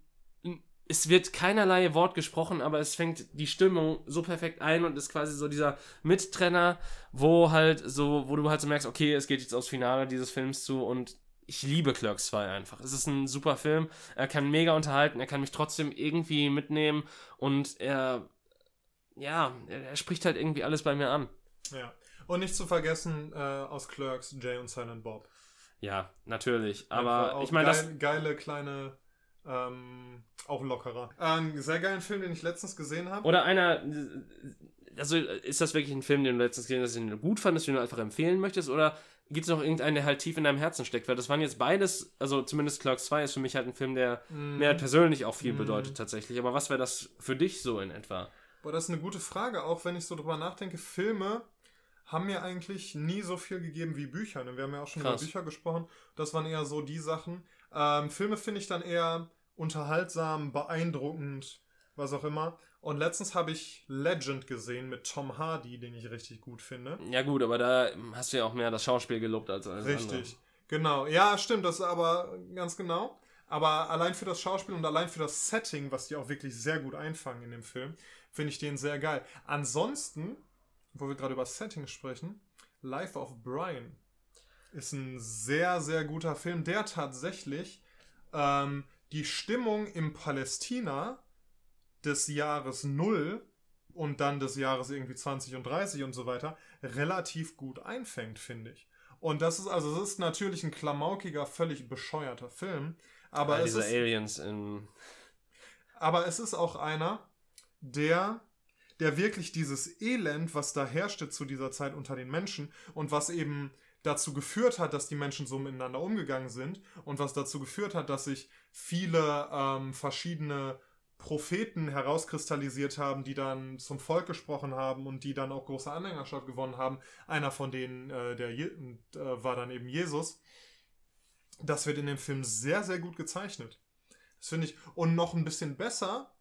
es wird keinerlei Wort gesprochen, aber es fängt die Stimmung so perfekt ein und ist quasi so dieser Mittrenner, wo halt so, wo du halt so merkst, okay, es geht jetzt aufs Finale dieses Films zu und ich liebe Clerks 2 einfach. Es ist ein super Film. Er kann mega unterhalten, er kann mich trotzdem irgendwie mitnehmen und er, ja, er, spricht halt irgendwie alles bei mir an. Ja. Und nicht zu vergessen, äh, aus Clerks, Jay und Silent Bob. Ja, natürlich. Aber ich meine, das. geil, geile kleine ähm, auch lockerer. Einen sehr geilen Film, den ich letztens gesehen habe. Oder einer. Also ist das wirklich ein Film, den du letztens gesehen hast, den du gut fandest, den du einfach empfehlen möchtest? Oder gibt es noch irgendeinen, der halt tief in deinem Herzen steckt? Weil das waren jetzt beides, also zumindest Clerks 2 ist für mich halt ein Film, der Mhm. mir halt persönlich auch viel Mhm. bedeutet tatsächlich. Aber was wäre das für dich so in etwa? Boah, das ist eine gute Frage, auch wenn ich so drüber nachdenke. Filme haben mir eigentlich nie so viel gegeben wie Bücher. Ne? Wir haben ja auch schon Krass. über Bücher gesprochen. Das waren eher so die Sachen. Ähm, Filme finde ich dann eher unterhaltsam, beeindruckend, was auch immer. Und letztens habe ich Legend gesehen mit Tom Hardy, den ich richtig gut finde. Ja, gut, aber da hast du ja auch mehr das Schauspiel gelobt als alles andere. Richtig. Genau. Ja, stimmt, das ist aber ganz genau. Aber allein für das Schauspiel und allein für das Setting, was die auch wirklich sehr gut einfangen in dem Film, finde ich den sehr geil. Ansonsten, wo wir gerade über Setting sprechen, Life of Brian ist ein sehr, sehr guter Film, der tatsächlich ähm, die Stimmung im Palästina des Jahres 0 und dann des Jahres irgendwie 20 und 30 und so weiter relativ gut einfängt, finde ich. Und das ist also, es ist natürlich ein klamaukiger, völlig bescheuerter Film, aber, Aber es, diese ist, Aliens in. aber es ist auch einer, der, der wirklich dieses Elend, was da herrschte zu dieser Zeit unter den Menschen und was eben dazu geführt hat, dass die Menschen so miteinander umgegangen sind und was dazu geführt hat, dass sich viele ähm, verschiedene Propheten herauskristallisiert haben, die dann zum Volk gesprochen haben und die dann auch große Anhängerschaft gewonnen haben. Einer von denen, äh, der Je äh, war dann eben Jesus. Das wird in dem Film sehr, sehr gut gezeichnet. Das finde ich. Und noch ein bisschen besser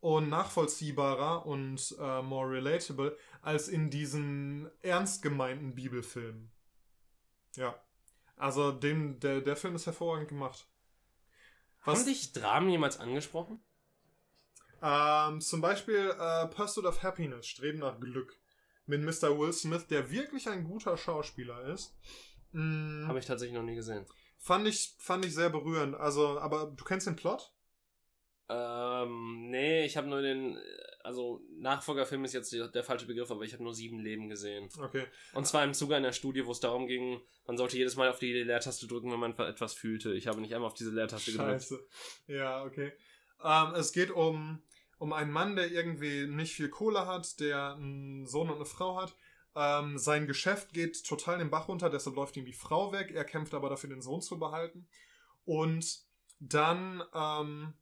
und nachvollziehbarer und äh, more relatable als in diesen ernst gemeinten Bibelfilmen. Ja. Also dem, der, der Film ist hervorragend gemacht. Haben dich Dramen jemals angesprochen? Ähm, zum Beispiel äh, Pursuit of Happiness, Streben nach Glück. Mit Mr. Will Smith, der wirklich ein guter Schauspieler ist. Mm, Habe ich tatsächlich noch nie gesehen. fand, ich, fand ich sehr berührend. Also, aber du kennst den Plot? Ähm, nee, ich habe nur den, also Nachfolgerfilm ist jetzt der, der falsche Begriff, aber ich habe nur sieben Leben gesehen. Okay. Und zwar im Zuge einer Studie, wo es darum ging, man sollte jedes Mal auf die Leertaste drücken, wenn man etwas fühlte. Ich habe nicht einmal auf diese Leertaste gedrückt. Scheiße. Ja, okay. Ähm, es geht um, um einen Mann, der irgendwie nicht viel Kohle hat, der einen Sohn und eine Frau hat. Ähm, sein Geschäft geht total den Bach runter, deshalb läuft ihm die Frau weg. Er kämpft aber dafür, den Sohn zu behalten. Und dann ähm,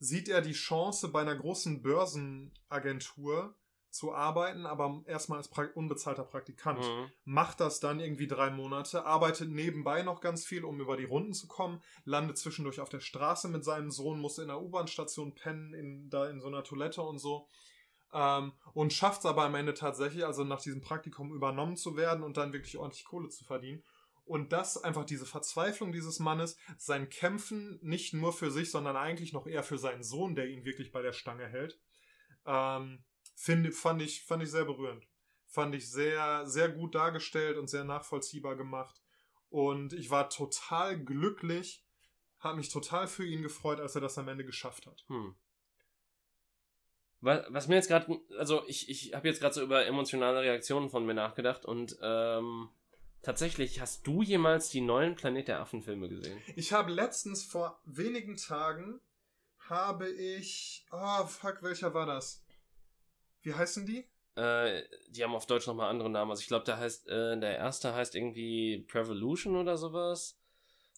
sieht er die Chance, bei einer großen Börsenagentur zu arbeiten, aber erstmal als pra unbezahlter Praktikant Mhm. macht das dann irgendwie drei Monate, arbeitet nebenbei noch ganz viel, um über die Runden zu kommen, landet zwischendurch auf der Straße mit seinem Sohn, muss in der U-Bahn-Station pennen, in, da in so einer Toilette und so. Ähm, und schafft es aber am Ende tatsächlich, also nach diesem Praktikum übernommen zu werden und dann wirklich ordentlich Kohle zu verdienen. Und das einfach diese Verzweiflung dieses Mannes, sein Kämpfen nicht nur für sich, sondern eigentlich noch eher für seinen Sohn, der ihn wirklich bei der Stange hält, ähm, find, fand, ich, fand ich sehr berührend. Fand ich sehr, sehr gut dargestellt und sehr nachvollziehbar gemacht. Und ich war total glücklich, habe mich total für ihn gefreut, als er das am Ende geschafft hat. Hm. Was, was mir jetzt gerade, also ich, ich habe jetzt gerade so über emotionale Reaktionen von mir nachgedacht und ähm, tatsächlich, hast du jemals die neuen Planet der Affen-Filme gesehen? Ich habe letztens vor wenigen Tagen habe ich. Oh, fuck, welcher war das? Wie heißen die? Äh, die haben auf Deutsch nochmal andere Namen. Also ich glaube, der heißt, äh, der erste heißt irgendwie Prevolution oder sowas.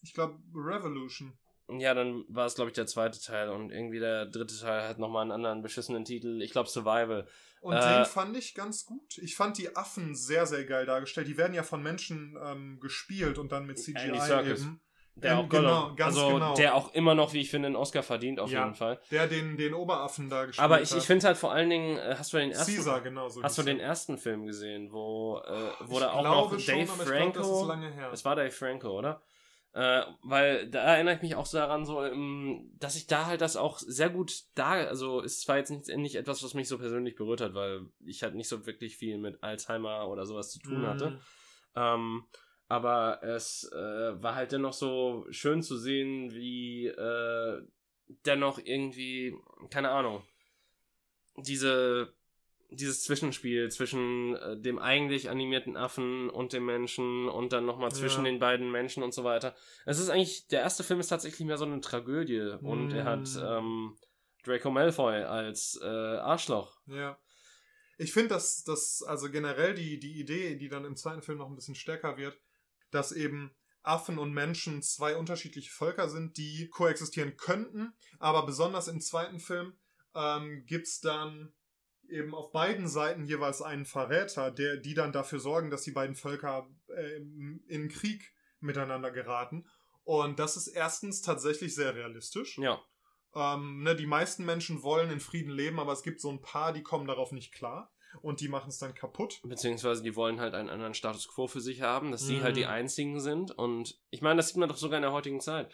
Ich glaube Revolution. Ja, dann war es, glaube ich, der zweite Teil und irgendwie der dritte Teil hat nochmal einen anderen beschissenen Titel. Ich glaube Survival. Und Äh, den fand ich ganz gut. Ich fand die Affen sehr, sehr geil dargestellt. Die werden ja von Menschen ähm, gespielt und dann mit CGI Andy Serkis. eben. Der Ähm, auch genau, ganz also genau. der auch immer noch, wie ich finde, einen Oscar verdient, auf Ja. jeden Fall. Der den, den Oberaffen da gespielt Aber ich, hat. ich finde halt vor allen Dingen, äh, hast du den ersten, Caesar, genau so. hast du den er. ersten Film gesehen, wo, äh, wo da auch noch schon, Dave ist Franco, lange her. es war Dave Franco, oder? Äh, weil da erinnere ich mich auch so daran, so, ähm, dass ich da halt das auch sehr gut da, also ist zwar jetzt nicht, nicht etwas, was mich so persönlich berührt hat, weil ich halt nicht so wirklich viel mit Alzheimer oder sowas zu tun hatte. Mhm. Ähm, aber es äh, war halt dennoch so schön zu sehen, wie äh, dennoch irgendwie, keine Ahnung, diese, dieses Zwischenspiel zwischen äh, dem eigentlich animierten Affen und dem Menschen und dann nochmal zwischen Ja. den beiden Menschen und so weiter. Es ist eigentlich, der erste Film ist tatsächlich mehr so eine Tragödie und er hat Mm. ähm, Draco Malfoy als äh, Arschloch. Ja. Ich finde, dass das, also generell die, die Idee, die dann im zweiten Film noch ein bisschen stärker wird, dass eben Affen und Menschen zwei unterschiedliche Völker sind, die koexistieren könnten, aber besonders im zweiten Film ähm, gibt es dann eben auf beiden Seiten jeweils einen Verräter, der, die dann dafür sorgen, dass die beiden Völker äh, in Krieg miteinander geraten. Und das ist erstens tatsächlich sehr realistisch. Ja. Ähm, ne, die meisten Menschen wollen in Frieden leben, aber es gibt so ein paar, die kommen darauf nicht klar und die machen es dann kaputt. Beziehungsweise die wollen halt einen anderen Status quo für sich haben, dass sie Mhm. halt die einzigen sind. Und ich meine, das sieht man doch sogar in der heutigen Zeit.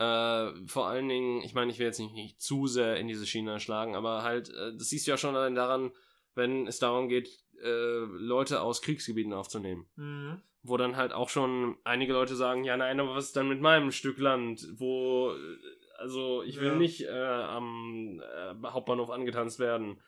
Äh, vor allen Dingen, ich meine, ich will jetzt nicht, nicht zu sehr in diese Schiene schlagen, aber halt, äh, das siehst du ja schon allein daran, wenn es darum geht, äh, Leute aus Kriegsgebieten aufzunehmen. Mhm. Wo dann halt auch schon einige Leute sagen, ja nein, aber was ist dann mit meinem Stück Land, wo, äh, also ich will Ja. nicht äh, am Hauptbahnhof angetanzt werden.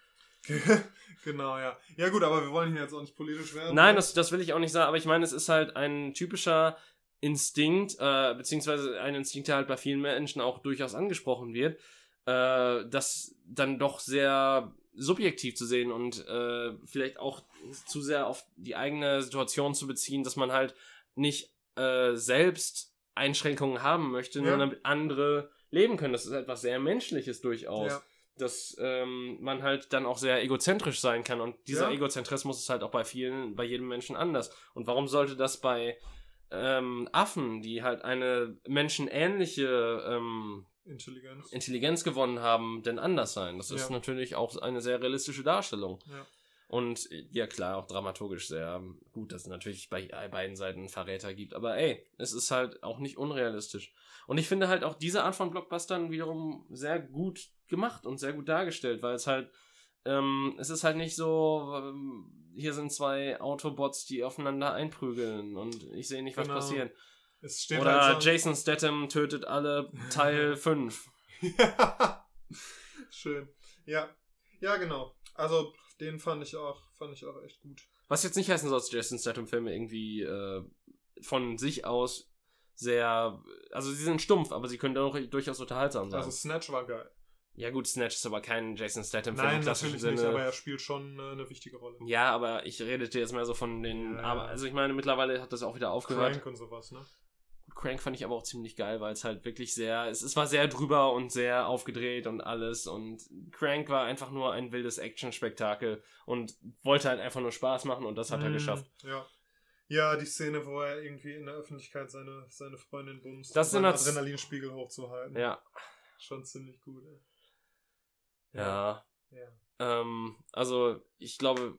<laughs> genau, ja. Ja gut, aber wir wollen hier jetzt auch nicht politisch werden. Nein, das, das will ich auch nicht sagen, aber ich meine, es ist halt ein typischer Instinkt, äh, beziehungsweise ein Instinkt, der halt bei vielen Menschen auch durchaus angesprochen wird, äh, das dann doch sehr subjektiv zu sehen und äh, vielleicht auch zu sehr auf die eigene Situation zu beziehen, dass man halt nicht äh, selbst Einschränkungen haben möchte, Ja. nur damit andere leben können. Das ist etwas sehr Menschliches durchaus Ja. dass ähm, man halt dann auch sehr egozentrisch sein kann. Und dieser Ja. Egozentrismus ist halt auch bei vielen, bei jedem Menschen anders. Und warum sollte das bei ähm, Affen, die halt eine menschenähnliche ähm, Intelligenz. Intelligenz gewonnen haben, denn anders sein? Das ist Ja. natürlich auch eine sehr realistische Darstellung. Ja. Und ja klar, auch dramaturgisch sehr gut, dass es natürlich bei beiden Seiten Verräter gibt. Aber ey, es ist halt auch nicht unrealistisch. Und ich finde halt auch diese Art von Blockbustern wiederum sehr gut gemacht und sehr gut dargestellt, weil es halt, ähm, es ist halt nicht so, ähm, hier sind zwei Autobots, die aufeinander einprügeln und ich sehe nicht, was Genau. passiert. Oder halt so Jason Statham tötet alle Teil <laughs> 5. ja. Schön. Ja. Ja, genau. Also, den fand ich auch, fand ich auch echt gut. Was jetzt nicht heißen soll, dass Jason Statham-Filme irgendwie äh, von sich aus sehr, also sie sind stumpf, aber sie können auch durchaus unterhaltsam sein. Also, Snatch war geil. Ja gut, Snatch ist aber kein Jason Statham-Film Nein, im klassischen natürlich Sinne. nicht, aber er spielt schon äh, eine wichtige Rolle. ja, aber ich redete jetzt mehr so von den, Ja. aber also ich meine, mittlerweile hat das auch wieder aufgehört. Crank und sowas, ne? Crank fand ich aber auch ziemlich geil, weil es halt wirklich sehr, es, es war sehr drüber und sehr aufgedreht und alles und Crank war einfach nur ein wildes Action-Spektakel und wollte halt einfach nur Spaß machen und das hat er Mhm, geschafft. Ja. Ja, die Szene, wo er irgendwie in der Öffentlichkeit seine, seine Freundin bumst, Das um seinen Adrenalinspiegel hochzuhalten. Ja, Schon ziemlich gut, ey. Ja. Ja. Ähm, also, ich glaube,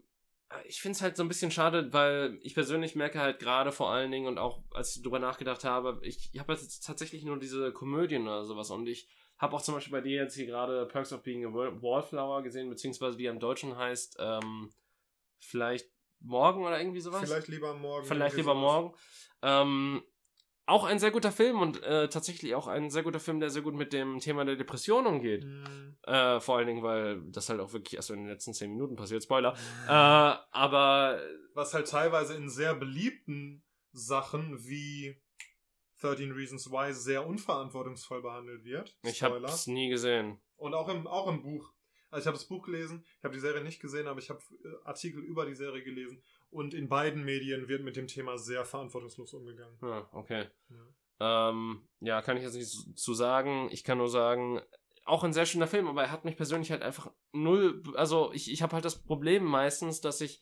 ich finde es halt so ein bisschen schade, weil ich persönlich merke halt gerade vor allen Dingen und auch als ich drüber nachgedacht habe, ich, ich habe jetzt tatsächlich nur diese Komödien oder sowas und ich habe auch zum Beispiel bei dir jetzt hier gerade Perks of Being a Wall- Wallflower gesehen, beziehungsweise wie er im Deutschen heißt, ähm, vielleicht morgen oder irgendwie sowas. Vielleicht lieber morgen. Vielleicht lieber sowas. morgen. Ähm, auch ein sehr guter Film und äh, tatsächlich auch ein sehr guter Film, der sehr gut mit dem Thema der Depression umgeht. Mhm. Äh, vor allen Dingen, weil das halt auch wirklich erst so in den letzten 10 Minuten passiert. Spoiler. Äh, aber Was halt teilweise in sehr beliebten Sachen wie 13 Reasons Why sehr unverantwortungsvoll behandelt wird. ich Spoiler. hab's nie gesehen. Und auch im, auch im Buch. Also ich habe das Buch gelesen, ich habe die Serie nicht gesehen, aber ich habe äh, Artikel über die Serie gelesen. Und in beiden Medien wird mit dem Thema sehr verantwortungslos umgegangen. Ja, okay. Ja. Ähm, ja, kann ich jetzt nicht zu- sagen. Ich kann nur sagen, auch ein sehr schöner Film, aber er hat mich persönlich halt einfach null. Also, ich, ich habe halt das Problem meistens, dass ich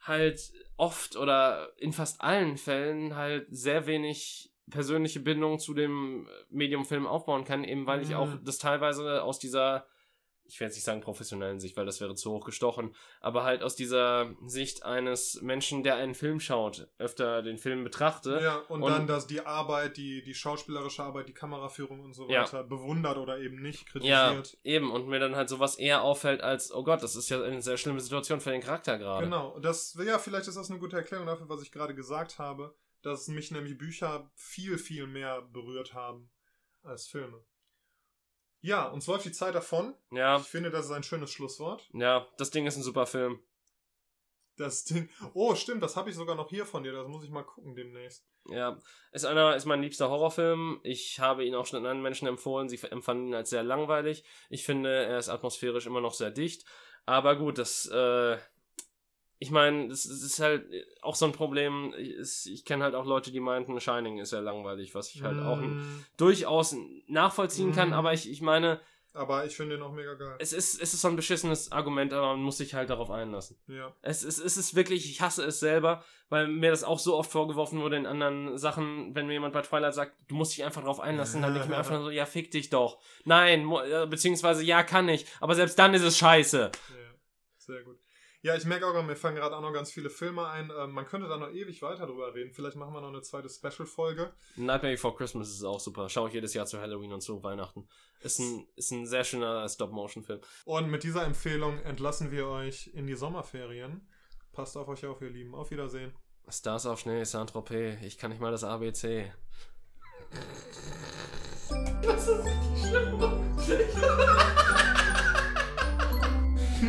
halt oft oder in fast allen Fällen halt sehr wenig persönliche Bindung zu dem Mediumfilm aufbauen kann, eben weil ich Mhm. auch das teilweise aus dieser, ich werde jetzt nicht sagen professionellen Sicht, weil das wäre zu hoch gestochen, aber halt aus dieser Sicht eines Menschen, der einen Film schaut, öfter den Film betrachte. Ja, und, Und- dann, dass die Arbeit, die, die schauspielerische Arbeit, die Kameraführung und so Ja. weiter bewundert oder eben nicht Ja, kritisiert. eben. Und mir dann halt sowas eher auffällt als, oh Gott, das ist ja eine sehr schlimme Situation für den Charakter gerade. Genau, das, ja, vielleicht ist das eine gute Erklärung dafür, was ich gerade gesagt habe, dass mich nämlich Bücher viel, viel mehr berührt haben als Filme. Ja, uns läuft die Zeit davon. Ja, Ich finde, das ist ein schönes Schlusswort. ja, das Ding ist ein super Film. Das Ding. Oh, stimmt, das habe ich sogar noch hier von dir. Das muss ich mal gucken demnächst. Ja, ist einer, ist mein liebster Horrorfilm. Ich habe ihn auch schon anderen Menschen empfohlen. Sie empfanden ihn als sehr langweilig. Ich finde, er ist atmosphärisch immer noch sehr dicht. Aber gut, das, äh, ich meine, das, das ist halt auch so ein Problem. Ich, ich kenne halt auch Leute, die meinten, Shining ist sehr langweilig, was ich halt auch Mm, durchaus nachvollziehen kann. Mhm. Aber ich, ich meine, Aber ich finde den auch mega geil. es ist, es ist so ein beschissenes Argument, aber man muss sich halt darauf einlassen. Ja. Es, es, es ist wirklich, ich hasse es selber, weil mir das auch so oft vorgeworfen wurde in anderen Sachen, wenn mir jemand bei Twilight sagt, du musst dich einfach drauf einlassen, dann denke ich mir einfach so, ja, fick dich doch. Nein, äh, beziehungsweise ja, kann ich, aber selbst dann ist es scheiße. Ja, sehr gut. Ja, ich merke auch, mir fangen gerade auch noch ganz viele Filme ein. Ähm, man könnte da noch ewig weiter drüber reden. Vielleicht machen wir noch eine zweite Special-Folge. Nightmare Before Christmas ist auch super. Schaue ich jedes Jahr zu Halloween und zu Weihnachten. Ist ein, ist ein sehr schöner Stop-Motion-Film. Und mit dieser Empfehlung entlassen wir euch in die Sommerferien. Passt auf euch auf, ihr Lieben. Auf Wiedersehen. Stars auf Schnee, Saint-Tropez. Ich kann nicht mal das ABC. Das ist richtig schlimm. <laughs> <laughs>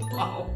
wow.